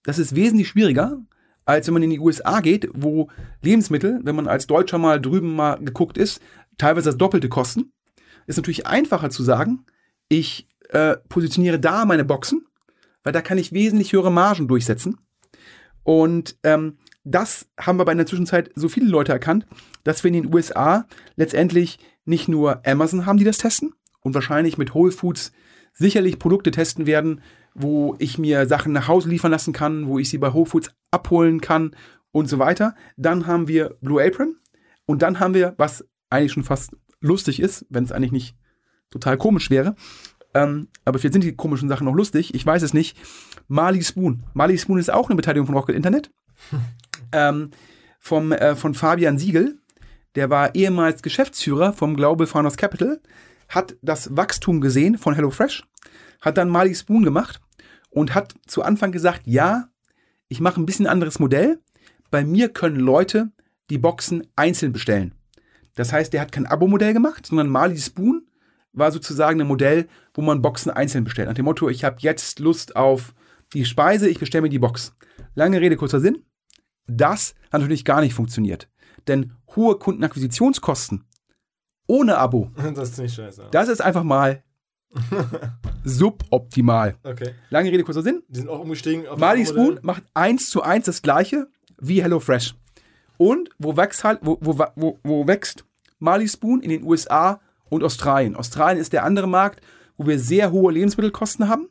das ist wesentlich schwieriger, als wenn man in die USA geht, wo Lebensmittel, wenn man als Deutscher mal drüben mal geguckt ist, teilweise das Doppelte kosten. Ist natürlich einfacher zu sagen, ich äh, positioniere da meine Boxen, weil da kann ich wesentlich höhere Margen durchsetzen. Und ähm, das haben wir aber in der Zwischenzeit so viele Leute erkannt, dass wir in den USA letztendlich nicht nur Amazon haben, die das testen und wahrscheinlich mit Whole Foods sicherlich Produkte testen werden, wo ich mir Sachen nach Hause liefern lassen kann, wo ich sie bei Whole Foods abholen kann und so weiter. Dann haben wir Blue Apron und dann haben wir, was eigentlich schon fast lustig ist, wenn es eigentlich nicht total komisch wäre, ähm, aber vielleicht sind die komischen Sachen noch lustig, ich weiß es nicht. Marley Spoon. Marley Spoon ist auch eine Beteiligung von Rocket Internet. ähm, vom, äh, von Fabian Siegel. Der war ehemals Geschäftsführer vom Global Founders Capital, hat das Wachstum gesehen von HelloFresh, hat dann Marley Spoon gemacht und hat zu Anfang gesagt, ja, ich mache ein bisschen anderes Modell. Bei mir können Leute die Boxen einzeln bestellen. Das heißt, der hat kein Abo-Modell gemacht, sondern Marley Spoon war sozusagen ein Modell, wo man Boxen einzeln bestellt. Nach dem Motto, ich habe jetzt Lust auf die Speise, ich bestelle mir die Box. Lange Rede, kurzer Sinn. Das hat natürlich gar nicht funktioniert. Denn hohe Kundenakquisitionskosten ohne Abo, Das ist ziemlich scheiße. das ist einfach mal suboptimal. Okay. Lange Rede, kurzer Sinn. Die sind auch umgestiegen auf Marley Spoon macht eins zu eins das gleiche wie HelloFresh. Und wo wächst halt, wo, wo, wo, wo wächst Marley Spoon in den USA und Australien. Australien ist der andere Markt, wo wir sehr hohe Lebensmittelkosten haben.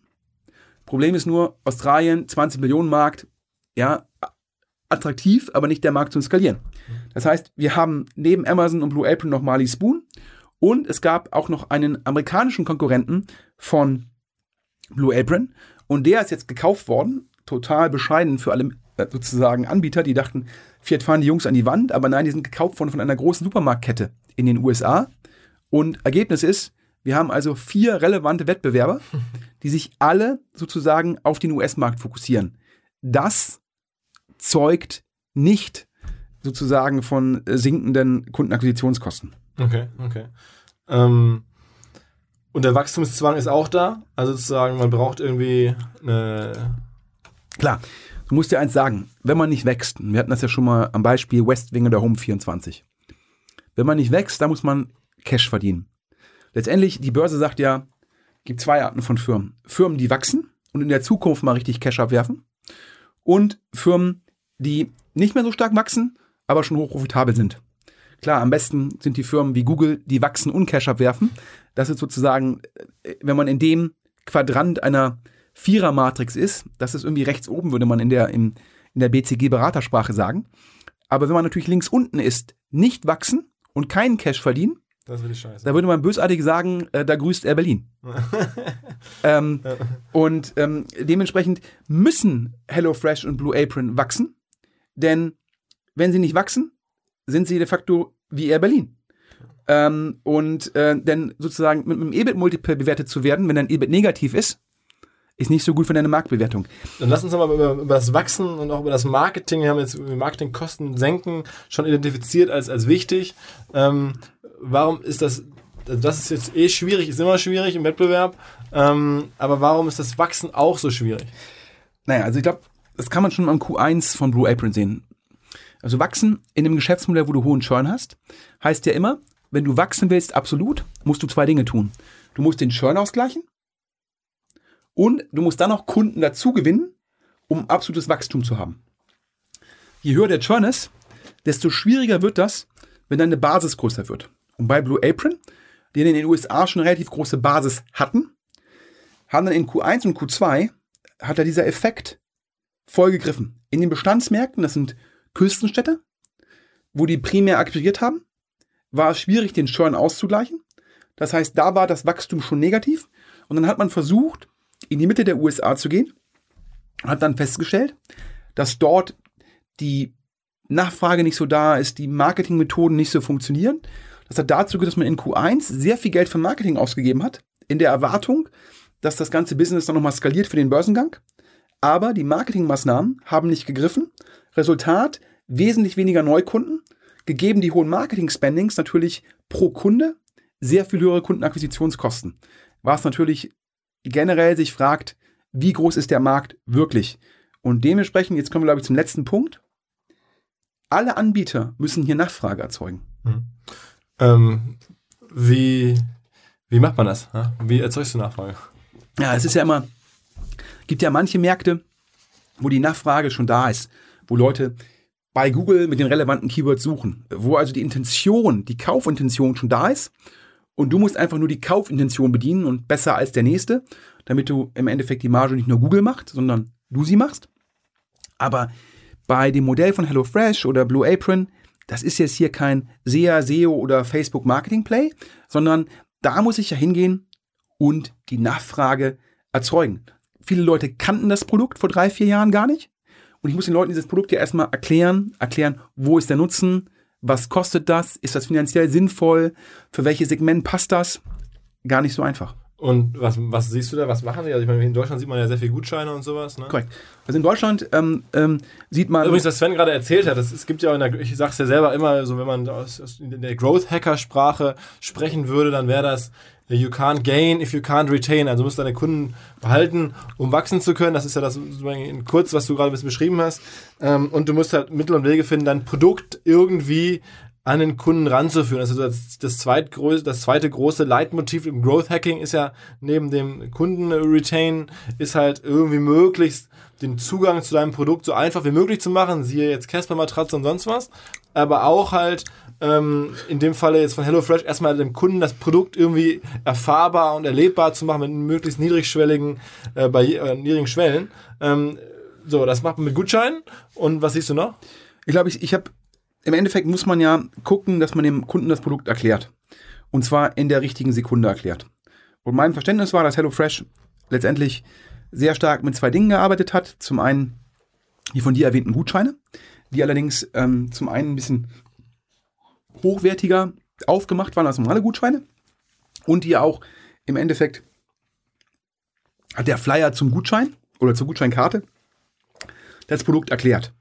Problem ist nur, Australien, 20 Millionen Markt, ja, attraktiv, aber nicht der Markt zum Skalieren. Das heißt, wir haben neben Amazon und Blue Apron noch Marley Spoon und es gab auch noch einen amerikanischen Konkurrenten von Blue Apron und der ist jetzt gekauft worden, total bescheiden für alle äh, sozusagen Anbieter, die dachten, Fiat fahren die Jungs an die Wand, aber nein, die sind gekauft worden von einer großen Supermarktkette in den USA und Ergebnis ist, wir haben also vier relevante Wettbewerber, die sich alle sozusagen auf den US-Markt fokussieren. Das zeugt nicht sozusagen von sinkenden Kundenakquisitionskosten. Okay, okay. Ähm, und der Wachstumszwang ist auch da. Also sozusagen, man braucht irgendwie eine. Klar, du musst dir eins sagen, wenn man nicht wächst, wir hatten das ja schon mal am Beispiel Westwing oder Home 24. Wenn man nicht wächst, dann muss man Cash verdienen. Letztendlich, die Börse sagt ja, gibt zwei Arten von Firmen. Firmen, die wachsen und in der Zukunft mal richtig Cash abwerfen. Und Firmen, die nicht mehr so stark wachsen, aber schon hoch profitabel sind. Klar, am besten sind die Firmen wie Google, die wachsen und Cash abwerfen. Das ist sozusagen, äh, wenn man in dem Quadrant einer Vierer-Matrix ist, das ist irgendwie rechts oben, würde man in der, in, in der BCG-Beratersprache sagen. Aber wenn man natürlich links unten ist, nicht wachsen und keinen Cash verdienen, das ist scheiße. Da würde man bösartig sagen, äh, da grüßt er Berlin. ähm, und ähm, dementsprechend müssen HelloFresh und Blue Apron wachsen, denn wenn sie nicht wachsen, sind sie de facto wie Air Berlin. Ähm, und äh, denn sozusagen mit einem EBIT-Multiple bewertet zu werden, wenn dein EBIT negativ ist, ist nicht so gut für deine Marktbewertung. Dann lass uns nochmal über, über das Wachsen und auch über das Marketing, wir haben jetzt Marketingkosten senken schon identifiziert als, als wichtig. Ähm, warum ist das, das ist jetzt eh schwierig, ist immer schwierig im Wettbewerb, ähm, aber warum ist das Wachsen auch so schwierig? Naja, also ich glaube, das kann man schon am Q1 von Blue Apron sehen. Also wachsen in einem Geschäftsmodell, wo du hohen Churn hast, heißt ja immer, wenn du wachsen willst, absolut, musst du zwei Dinge tun. Du musst den Churn ausgleichen und du musst dann noch Kunden dazu gewinnen, um absolutes Wachstum zu haben. Je höher der Churn ist, desto schwieriger wird das, wenn deine Basis größer wird. Und bei Blue Apron, die in den USA schon eine relativ große Basis hatten, haben dann in Q1 und Q2 hat da dieser Effekt voll gegriffen. In den Bestandsmärkten, das sind Küstenstädte, wo die primär akquiriert haben, war es schwierig, den Churn auszugleichen. Das heißt, da war das Wachstum schon negativ. Und dann hat man versucht, in die Mitte der USA zu gehen, hat dann festgestellt, dass dort die Nachfrage nicht so da ist, die Marketingmethoden nicht so funktionieren. Das hat dazu geführt, dass man in Q1 sehr viel Geld für Marketing ausgegeben hat, in der Erwartung, dass das ganze Business dann nochmal skaliert für den Börsengang. Aber die Marketingmaßnahmen haben nicht gegriffen. Resultat, wesentlich weniger Neukunden, gegeben die hohen Marketing-Spendings natürlich pro Kunde sehr viel höhere Kundenakquisitionskosten. Was natürlich generell sich fragt, wie groß ist der Markt wirklich? Und dementsprechend, jetzt kommen wir, glaube ich, zum letzten Punkt. Alle Anbieter müssen hier Nachfrage erzeugen. Hm. Ähm, wie, wie macht man das? Wie erzeugst du Nachfrage? Ja, es ist ja immer, gibt ja manche Märkte, wo die Nachfrage schon da ist, wo Leute bei Google mit den relevanten Keywords suchen, wo also die Intention, die Kaufintention schon da ist und du musst einfach nur die Kaufintention bedienen und besser als der nächste, damit du im Endeffekt die Marge nicht nur Google macht, sondern du sie machst. Aber bei dem Modell von HelloFresh oder Blue Apron, das ist jetzt hier kein SEA, SEO oder Facebook Marketing Play, sondern da muss ich ja hingehen und die Nachfrage erzeugen. Viele Leute kannten das Produkt vor drei, vier Jahren gar nicht. Und ich muss den Leuten dieses Produkt ja erstmal erklären, erklären, wo ist der Nutzen, was kostet das, ist das finanziell sinnvoll, für welches Segment passt das. Gar nicht so einfach. Und was, was siehst du da? Was machen die? Also ich meine, in Deutschland sieht man ja sehr viel Gutscheine und sowas. Ne? Korrekt. Also in Deutschland ähm, ähm, sieht man. Übrigens, was Sven gerade erzählt hat, das, es gibt ja in der, ich sag's ja selber immer, so wenn man aus, aus in der Growth Hacker Sprache sprechen würde, dann wäre das You can't gain if you can't retain. Also musst deine Kunden behalten, um wachsen zu können. Das ist ja das in kurz, was du gerade ein bisschen beschrieben hast. Ähm, und du musst halt Mittel und Wege finden, dein Produkt irgendwie an den Kunden ranzuführen. Also das, das, zweitgrößte, das zweite große Leitmotiv im Growth Hacking ist ja neben dem Kunden-Retain ist halt irgendwie möglichst den Zugang zu deinem Produkt so einfach wie möglich zu machen, siehe jetzt Casper-Matratze und sonst was, aber auch halt ähm, in dem Falle jetzt von HelloFresh erstmal dem Kunden das Produkt irgendwie erfahrbar und erlebbar zu machen mit möglichst niedrigschwelligen, äh, bei äh, niedrigen Schwellen. Ähm, so, das macht man mit Gutscheinen und was siehst du noch? Ich glaube, ich, ich habe im Endeffekt muss man ja gucken, dass man dem Kunden das Produkt erklärt. Und zwar in der richtigen Sekunde erklärt. Und mein Verständnis war, dass HelloFresh letztendlich sehr stark mit zwei Dingen gearbeitet hat. Zum einen die von dir erwähnten Gutscheine, die allerdings ähm, zum einen ein bisschen hochwertiger aufgemacht waren als normale Gutscheine und die auch im Endeffekt hat der Flyer zum Gutschein oder zur Gutscheinkarte das Produkt erklärt.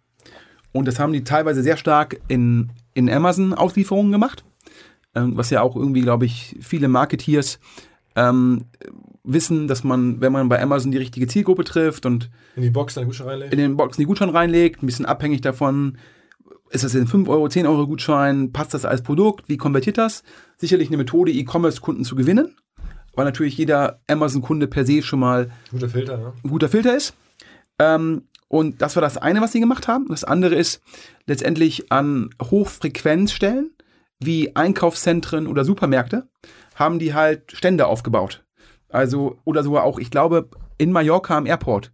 Und das haben die teilweise sehr stark in, in Amazon-Auslieferungen gemacht, ähm, was ja auch irgendwie, glaube ich, viele Marketeers ähm, wissen, dass man, wenn man bei Amazon die richtige Zielgruppe trifft und in die Box den Gutschein reinlegt, in den Boxen die Gutschein reinlegt, ein bisschen abhängig davon, ist das ein 5 Euro, 10 Euro Gutschein, passt das als Produkt, wie konvertiert das? Sicherlich eine Methode, E-Commerce-Kunden zu gewinnen, weil natürlich jeder Amazon-Kunde per se schon mal guter Filter, ne? ein guter Filter ist. Ähm, und das war das eine, was sie gemacht haben. Das andere ist letztendlich an Hochfrequenzstellen wie Einkaufszentren oder Supermärkte haben die halt Stände aufgebaut. Also, oder sogar auch, ich glaube, in Mallorca am Airport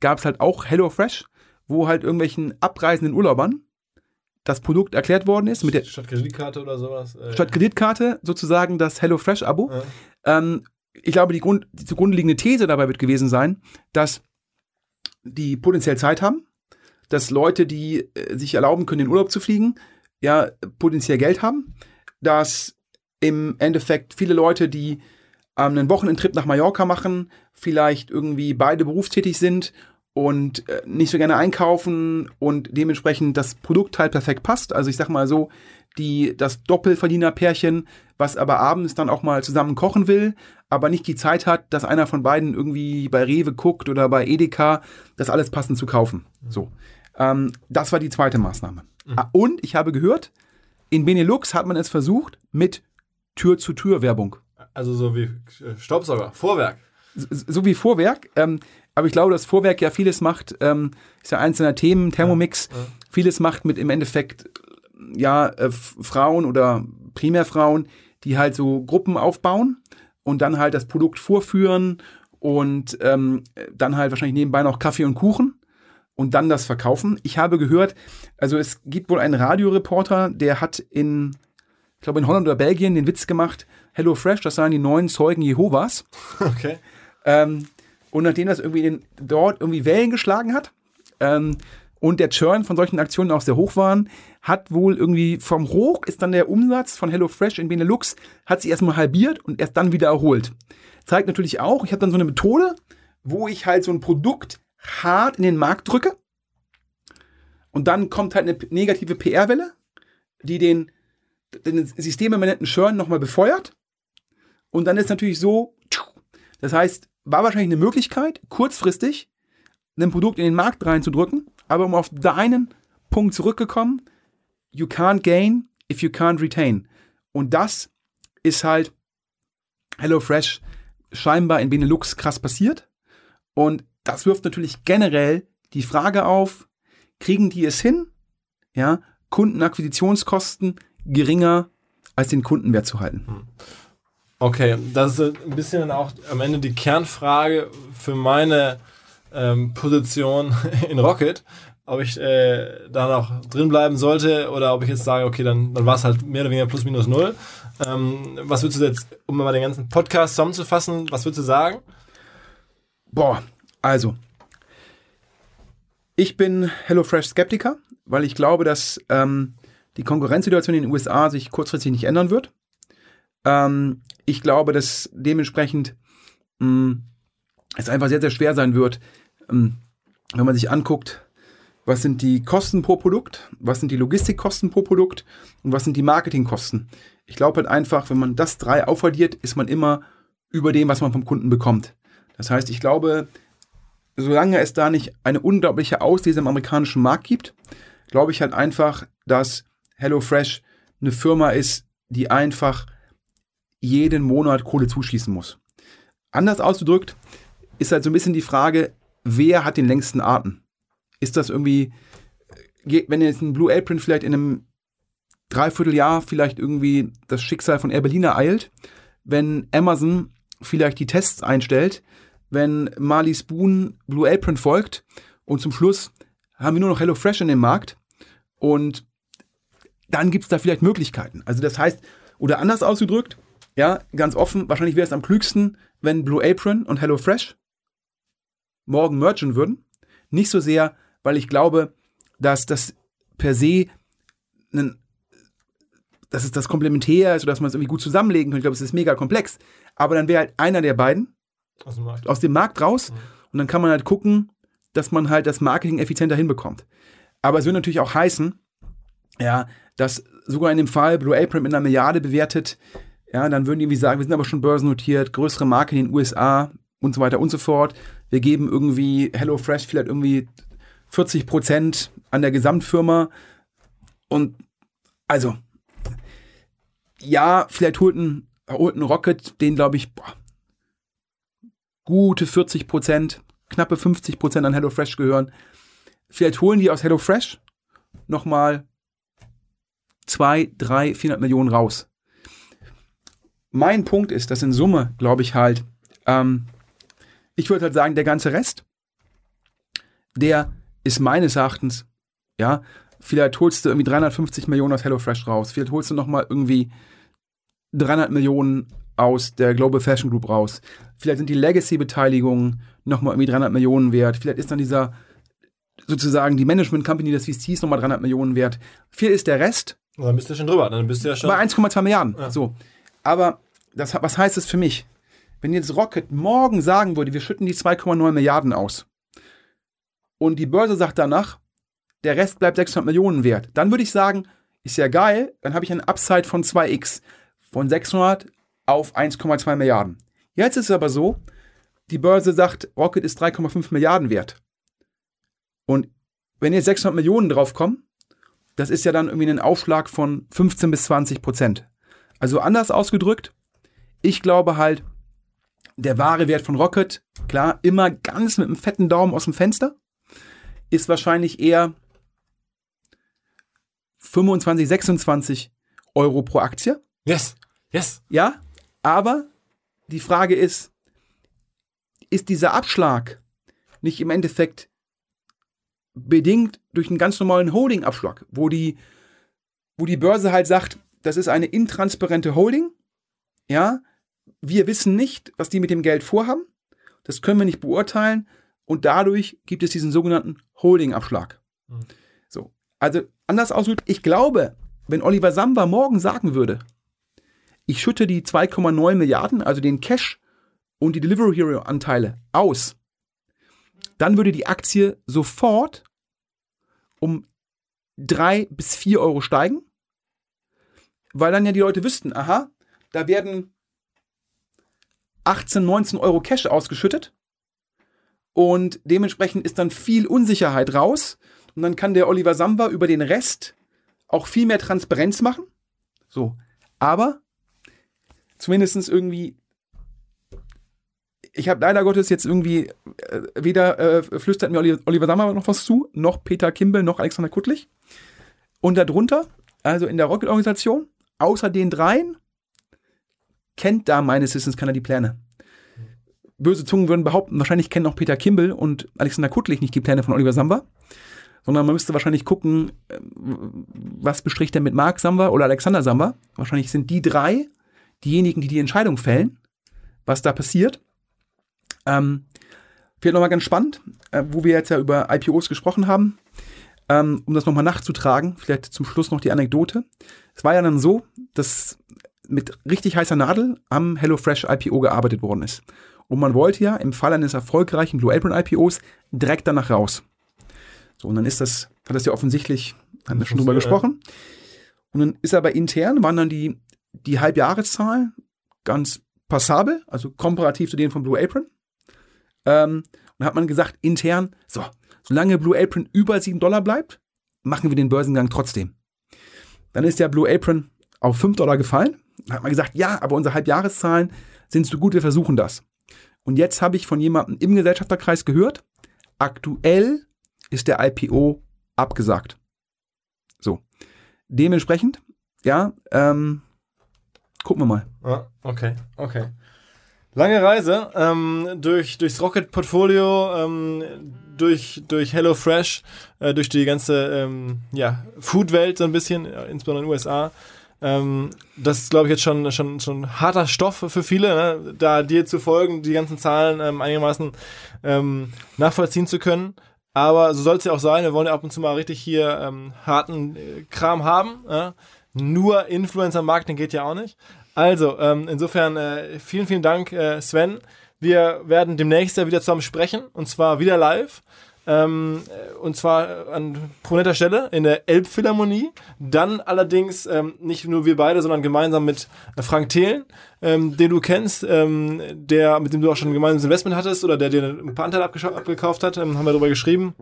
gab es halt auch HelloFresh, wo halt irgendwelchen abreisenden Urlaubern das Produkt erklärt worden ist. Mit der Statt Kreditkarte oder sowas. Äh. Statt Kreditkarte sozusagen das HelloFresh-Abo. Ja. Ähm, ich glaube, die, Grund, die zugrunde liegende These dabei wird gewesen sein, dass die potenziell Zeit haben, dass Leute, die äh, sich erlauben können, in Urlaub zu fliegen, ja, potenziell Geld haben, dass im Endeffekt viele Leute, die ähm, einen Wochenendtrip nach Mallorca machen, vielleicht irgendwie beide berufstätig sind und äh, nicht so gerne einkaufen und dementsprechend das Produkt halt perfekt passt. Also ich sag mal so, die, das Doppelverdiener-Pärchen, was aber abends dann auch mal zusammen kochen will, aber nicht die Zeit hat, dass einer von beiden irgendwie bei Rewe guckt oder bei Edeka, das alles passend zu kaufen. So. Ähm, das war die zweite Maßnahme. Mhm. Ah, und ich habe gehört, in Benelux hat man es versucht mit Tür-zu-Tür-Werbung. Also so wie äh, Staubsauger, Vorwerk. So, so wie Vorwerk. Ähm, aber ich glaube, dass Vorwerk ja vieles macht, ähm, ist ja eins seiner Themen, Thermomix, ja, ja. vieles macht mit im Endeffekt ja äh, Frauen oder Primärfrauen, die halt so Gruppen aufbauen und dann halt das Produkt vorführen und ähm, dann halt wahrscheinlich nebenbei noch Kaffee und Kuchen und dann das verkaufen. Ich habe gehört, also es gibt wohl einen Radioreporter, der hat in, ich glaube in Holland oder Belgien den Witz gemacht, Hello Fresh, das seien die neuen Zeugen Jehovas. Okay. Ähm, und nachdem das irgendwie in, dort irgendwie Wellen geschlagen hat, ähm, und der Churn von solchen Aktionen auch sehr hoch waren, hat wohl irgendwie vom Hoch ist dann der Umsatz von HelloFresh in Benelux, hat sich erstmal halbiert und erst dann wieder erholt. Zeigt natürlich auch, ich habe dann so eine Methode, wo ich halt so ein Produkt hart in den Markt drücke. Und dann kommt halt eine negative PR-Welle, die den, den systemimmanenten Churn nochmal befeuert. Und dann ist natürlich so, das heißt, war wahrscheinlich eine Möglichkeit, kurzfristig ein Produkt in den Markt reinzudrücken, aber um auf deinen Punkt zurückgekommen, you can't gain if you can't retain. Und das ist halt HelloFresh scheinbar in Benelux krass passiert. Und das wirft natürlich generell die Frage auf, kriegen die es hin, ja, Kundenakquisitionskosten geringer als den Kundenwert zu halten? Hm. Okay, das ist ein bisschen auch am Ende die Kernfrage für meine ähm, Position in Rocket, ob ich äh, da noch drin bleiben sollte oder ob ich jetzt sage, okay, dann, dann war es halt mehr oder weniger plus minus null. Ähm, was würdest du jetzt, um mal den ganzen Podcast zusammenzufassen, was würdest du sagen? Boah, also, ich bin HelloFresh-Skeptiker, weil ich glaube, dass ähm, die Konkurrenzsituation in den USA sich kurzfristig nicht ändern wird. Ähm, ich glaube, dass dementsprechend mh, mm, es einfach sehr, sehr schwer sein wird, wenn man sich anguckt, was sind die Kosten pro Produkt, was sind die Logistikkosten pro Produkt und was sind die Marketingkosten. Ich glaube halt einfach, wenn man das drei aufaddiert, ist man immer über dem, was man vom Kunden bekommt. Das heißt, ich glaube, solange es da nicht eine unglaubliche Auslese im amerikanischen Markt gibt, glaube ich halt einfach, dass HelloFresh eine Firma ist, die einfach jeden Monat Kohle zuschießen muss. Anders ausgedrückt ist halt so ein bisschen die Frage, wer hat den längsten Atem? Ist das irgendwie, wenn jetzt ein Blue Apron vielleicht in einem Dreivierteljahr vielleicht irgendwie das Schicksal von Air Berlin eilt, wenn Amazon vielleicht die Tests einstellt, wenn Marley Spoon Blue Apron folgt und zum Schluss haben wir nur noch HelloFresh in dem Markt und dann gibt es da vielleicht Möglichkeiten. Also das heißt, oder anders ausgedrückt, ja, ganz offen, wahrscheinlich wäre es am klügsten, wenn Blue Apron und HelloFresh morgen mergen würden. Nicht so sehr, weil ich glaube, dass das per se ein, dass es das komplementär ist oder dass man es irgendwie gut zusammenlegen kann. Ich glaube, es ist mega komplex. Aber dann wäre halt einer der beiden aus dem Markt, aus dem Markt raus mhm. und dann kann man halt gucken, dass man halt das Marketing effizienter hinbekommt. Aber es würde natürlich auch heißen, ja, dass sogar in dem Fall Blue Apron mit einer Milliarde bewertet, ja, dann würden die irgendwie sagen, wir sind aber schon börsennotiert, größere Marken in den USA und so weiter und so fort. Wir geben irgendwie HelloFresh vielleicht irgendwie 40 Prozent an der Gesamtfirma. Und also, ja, vielleicht holt ein, holt ein Rocket den, glaube ich, boah, gute 40 Prozent, knappe 50 Prozent an HelloFresh gehören. Vielleicht holen die aus HelloFresh nochmal 2, 3, 400 Millionen raus. Mein Punkt ist, dass in Summe, glaube ich halt, ähm, ich würde halt sagen, der ganze Rest, der ist meines Erachtens, ja, vielleicht holst du irgendwie 350 Millionen aus HelloFresh raus, vielleicht holst du nochmal irgendwie 300 Millionen aus der Global Fashion Group raus. Vielleicht sind die Legacy-Beteiligungen nochmal irgendwie 300 Millionen wert. Vielleicht ist dann dieser, sozusagen, die Management Company des VCs nochmal 300 Millionen wert. Viel ist der Rest. dann bist du schon drüber. Dann bist du ja schon. Bei 1,2 Milliarden. Ja. So. Aber das, was heißt das für mich? Wenn jetzt Rocket morgen sagen würde, wir schütten die 2,9 Milliarden aus und die Börse sagt danach, der Rest bleibt 600 Millionen wert, dann würde ich sagen, ist ja geil, dann habe ich einen Upside von 2x. Von 600 auf 1,2 Milliarden. Jetzt ist es aber so, die Börse sagt, Rocket ist 3,5 Milliarden wert. Und wenn jetzt 600 Millionen draufkommen, das ist ja dann irgendwie ein Aufschlag von 15 bis 20 Prozent. Also anders ausgedrückt, ich glaube halt, der wahre Wert von Rocket, klar, immer ganz mit einem fetten Daumen aus dem Fenster, ist wahrscheinlich eher 25, 26 Euro pro Aktie. Yes, yes. Ja, aber die Frage ist, ist dieser Abschlag nicht im Endeffekt bedingt durch einen ganz normalen Holding-Abschlag, wo die, wo die Börse halt sagt, das ist eine intransparente Holding, ja, wir wissen nicht, was die mit dem Geld vorhaben, das können wir nicht beurteilen und dadurch gibt es diesen sogenannten Holding-Abschlag. Mhm. So, also anders ausgedrückt, ich glaube, wenn Oliver Samba morgen sagen würde, ich schütte die 2,9 Milliarden, also den Cash und die Delivery Hero Anteile aus, dann würde die Aktie sofort um 3 bis 4 Euro steigen, weil dann ja die Leute wüssten, aha, da werden 18, 19 Euro Cash ausgeschüttet und dementsprechend ist dann viel Unsicherheit raus und dann kann der Oliver Samba über den Rest auch viel mehr Transparenz machen. So, aber zumindest irgendwie. Ich habe leider Gottes jetzt irgendwie äh, weder äh, flüstert mir Oliver Sammer noch was zu, noch Peter Kimball, noch Alexander Kuttlich. Und darunter, also in der Rocket-Organisation, außer den dreien, kennt da meines Wissens keiner die Pläne. Böse Zungen würden behaupten, wahrscheinlich kennen auch Peter Kimball und Alexander Kuttlich nicht die Pläne von Oliver Samba, sondern man müsste wahrscheinlich gucken, äh, was bestricht er mit Mark Samba oder Alexander Samba. Wahrscheinlich sind die drei diejenigen, die die Entscheidung fällen, was da passiert. Ähm, vielleicht nochmal ganz spannend, äh, wo wir jetzt ja über IPOs gesprochen haben, ähm, um das nochmal nachzutragen, vielleicht zum Schluss noch die Anekdote. Es war ja dann so, dass mit richtig heißer Nadel am HelloFresh IPO gearbeitet worden ist. Und man wollte ja im Fall eines erfolgreichen Blue Apron IPOs direkt danach raus. So, und dann ist das, hat das ja offensichtlich, haben wir schon drüber gesprochen. Und dann ist aber intern, waren dann die die Halbjahreszahlen ganz passabel, also komparativ zu denen von Blue Apron. Ähm, und hat man gesagt, intern, so, solange Blue Apron über 7 Dollar bleibt, machen wir den Börsengang trotzdem. Dann ist der Blue Apron auf 5 Dollar gefallen. Da hat man gesagt, ja, aber unsere Halbjahreszahlen sind so gut, wir versuchen das. Und jetzt habe ich von jemandem im Gesellschafterkreis gehört, aktuell ist der IPO abgesagt. So. Dementsprechend, ja, ähm, gucken wir mal. Okay, okay. Lange Reise ähm, durch, durchs Rocket-Portfolio, ähm, durch, durch HelloFresh, äh, durch die ganze ähm, ja, Food-Welt so ein bisschen, insbesondere in den USA. Ähm, das ist, glaube ich, jetzt schon, schon, schon harter Stoff für viele, ne? da dir zu folgen, die ganzen Zahlen ähm, einigermaßen ähm, nachvollziehen zu können. Aber so soll es ja auch sein. Wir wollen ja ab und zu mal richtig hier ähm, harten äh, Kram haben. Ja? Nur Influencer-Marketing geht ja auch nicht. Also, ähm, insofern äh, vielen, vielen Dank, äh, Sven. Wir werden demnächst ja wieder zusammen sprechen und zwar wieder live. Ähm, äh, und zwar an pronetter Stelle in der Elbphilharmonie. Dann allerdings ähm, nicht nur wir beide, sondern gemeinsam mit äh, Frank Thelen, ähm, den du kennst, ähm, der, mit dem du auch schon ein gemeinsames Investment hattest oder der dir ein paar Anteile abgekauft hat, ähm, haben wir darüber geschrieben.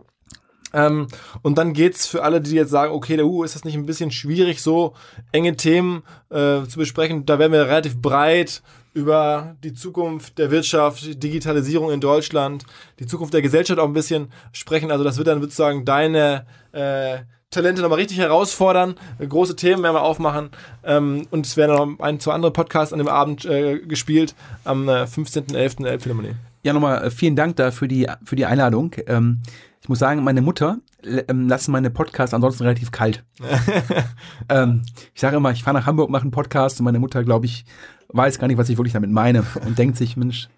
Ähm, und dann geht's für alle, die jetzt sagen, okay, der U, ist das nicht ein bisschen schwierig, so enge Themen äh, zu besprechen? Da werden wir relativ breit über die Zukunft der Wirtschaft, Digitalisierung in Deutschland, die Zukunft der Gesellschaft auch ein bisschen sprechen. Also das wird dann sozusagen deine äh, Talente nochmal richtig herausfordern, große Themen werden wir aufmachen ähm, und es werden noch ein, zwei andere Podcasts an dem Abend äh, gespielt am äh, 15.11. in der Elbphilharmonie. Ja, nochmal äh, vielen Dank da für die, für die Einladung. Ähm, ich muss sagen, meine Mutter lassen meine Podcasts ansonsten relativ kalt. ähm, ich sage immer, ich fahre nach Hamburg, mache einen Podcast und meine Mutter, glaube ich, weiß gar nicht, was ich wirklich damit meine und denkt sich, Mensch,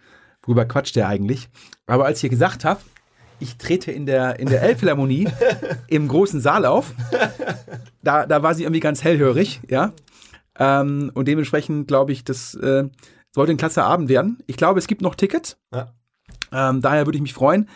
worüber quatscht der eigentlich? Aber als ich ihr gesagt habe, ich trete in der, in der Elbphilharmonie im großen Saal auf, da, da war sie irgendwie ganz hellhörig, ja. Ähm, und dementsprechend glaube ich, das äh, sollte ein klasse Abend werden. Ich glaube, es gibt noch Tickets. Ja. Ähm, daher würde ich mich freuen.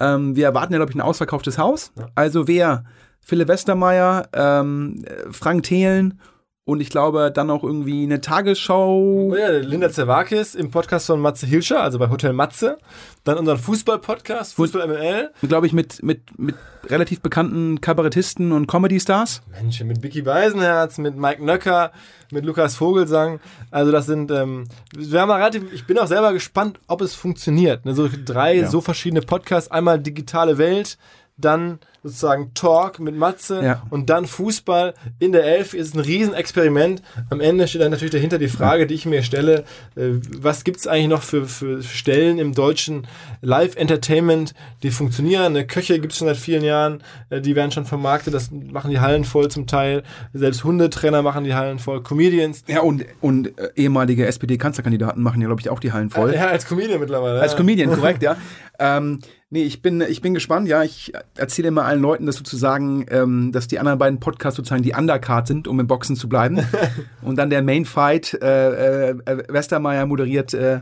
Ähm, wir erwarten ja, glaube ich, ein ausverkauftes Haus. Ja. Also wer Philipp Westermeier, ähm, Frank Thelen und ich glaube dann auch irgendwie eine Tagesschau. Oh ja, Linda Zerwakis im Podcast von Matze Hilscher, also bei Hotel Matze. Dann unseren Fußball-Podcast, Fußball ML. Glaube ich mit, mit, mit relativ bekannten Kabarettisten und Comedy-Stars. Mensch, mit Vicky Beisenherz, mit Mike Nöcker, mit Lukas Vogelsang. Also das sind, ähm, wir haben relativ, ich bin auch selber gespannt, ob es funktioniert. Ne, so drei ja. so verschiedene Podcasts, einmal digitale Welt, dann sozusagen Talk mit Matze ja. und dann Fußball in der Elf ist ein Riesenexperiment. Am Ende steht dann natürlich dahinter die Frage, die ich mir stelle, äh, was gibt es eigentlich noch für, für Stellen im deutschen Live-Entertainment, die funktionieren? Eine Köche gibt es schon seit vielen Jahren, äh, die werden schon vermarktet, das machen die Hallen voll zum Teil. Selbst Hundetrainer machen die Hallen voll, Comedians. Ja, und, und äh, ehemalige SPD-Kanzlerkandidaten machen ja, glaube ich, auch die Hallen voll. Ja, als Comedian mittlerweile. Als Comedian, korrekt, ja. Ähm, nee, ich bin, ich bin gespannt, ja. Ich erzähle immer allen Leuten, dass sozusagen, ähm, dass die anderen beiden Podcasts sozusagen die Undercard sind, um im Boxen zu bleiben. Und dann der Main Fight, äh, äh, Westermeier moderiert äh,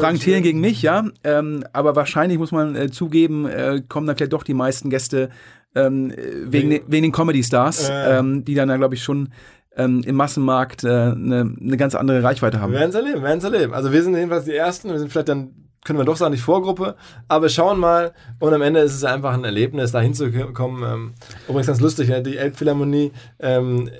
Frank Thelen gegen mich, ja. Ähm, aber wahrscheinlich muss man äh, zugeben, äh, kommen dann vielleicht doch die meisten Gäste ähm, wegen, wegen, wegen den Comedy Stars, äh. ähm, die dann, glaube ich, schon ähm, im Massenmarkt eine äh, ne ganz andere Reichweite haben. Wir werden es erleben, wir werden es erleben. Also wir sind jedenfalls die Ersten, wir sind vielleicht dann können wir doch sagen, nicht Vorgruppe, aber schauen mal und am Ende ist es einfach ein Erlebnis, da hinzukommen. Ähm, übrigens ganz lustig, ja, die Elbphilharmonie ähm,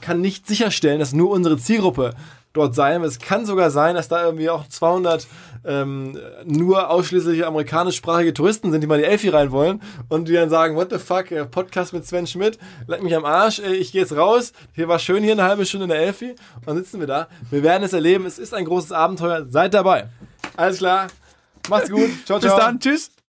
kann nicht sicherstellen, dass nur unsere Zielgruppe dort sein. Es kann sogar sein, dass da irgendwie auch 200 ähm, nur ausschließlich amerikanischsprachige Touristen sind, die mal die Elfi rein wollen und die dann sagen, what the fuck, Podcast mit Sven Schmidt, leck mich am Arsch, ich gehe jetzt raus, hier war schön hier eine halbe Stunde in der Elfi und dann sitzen wir da. Wir werden es erleben, es ist ein großes Abenteuer, seid dabei. Alles klar. Macht's gut. Ciao, ciao. Bis dann. Tschüss.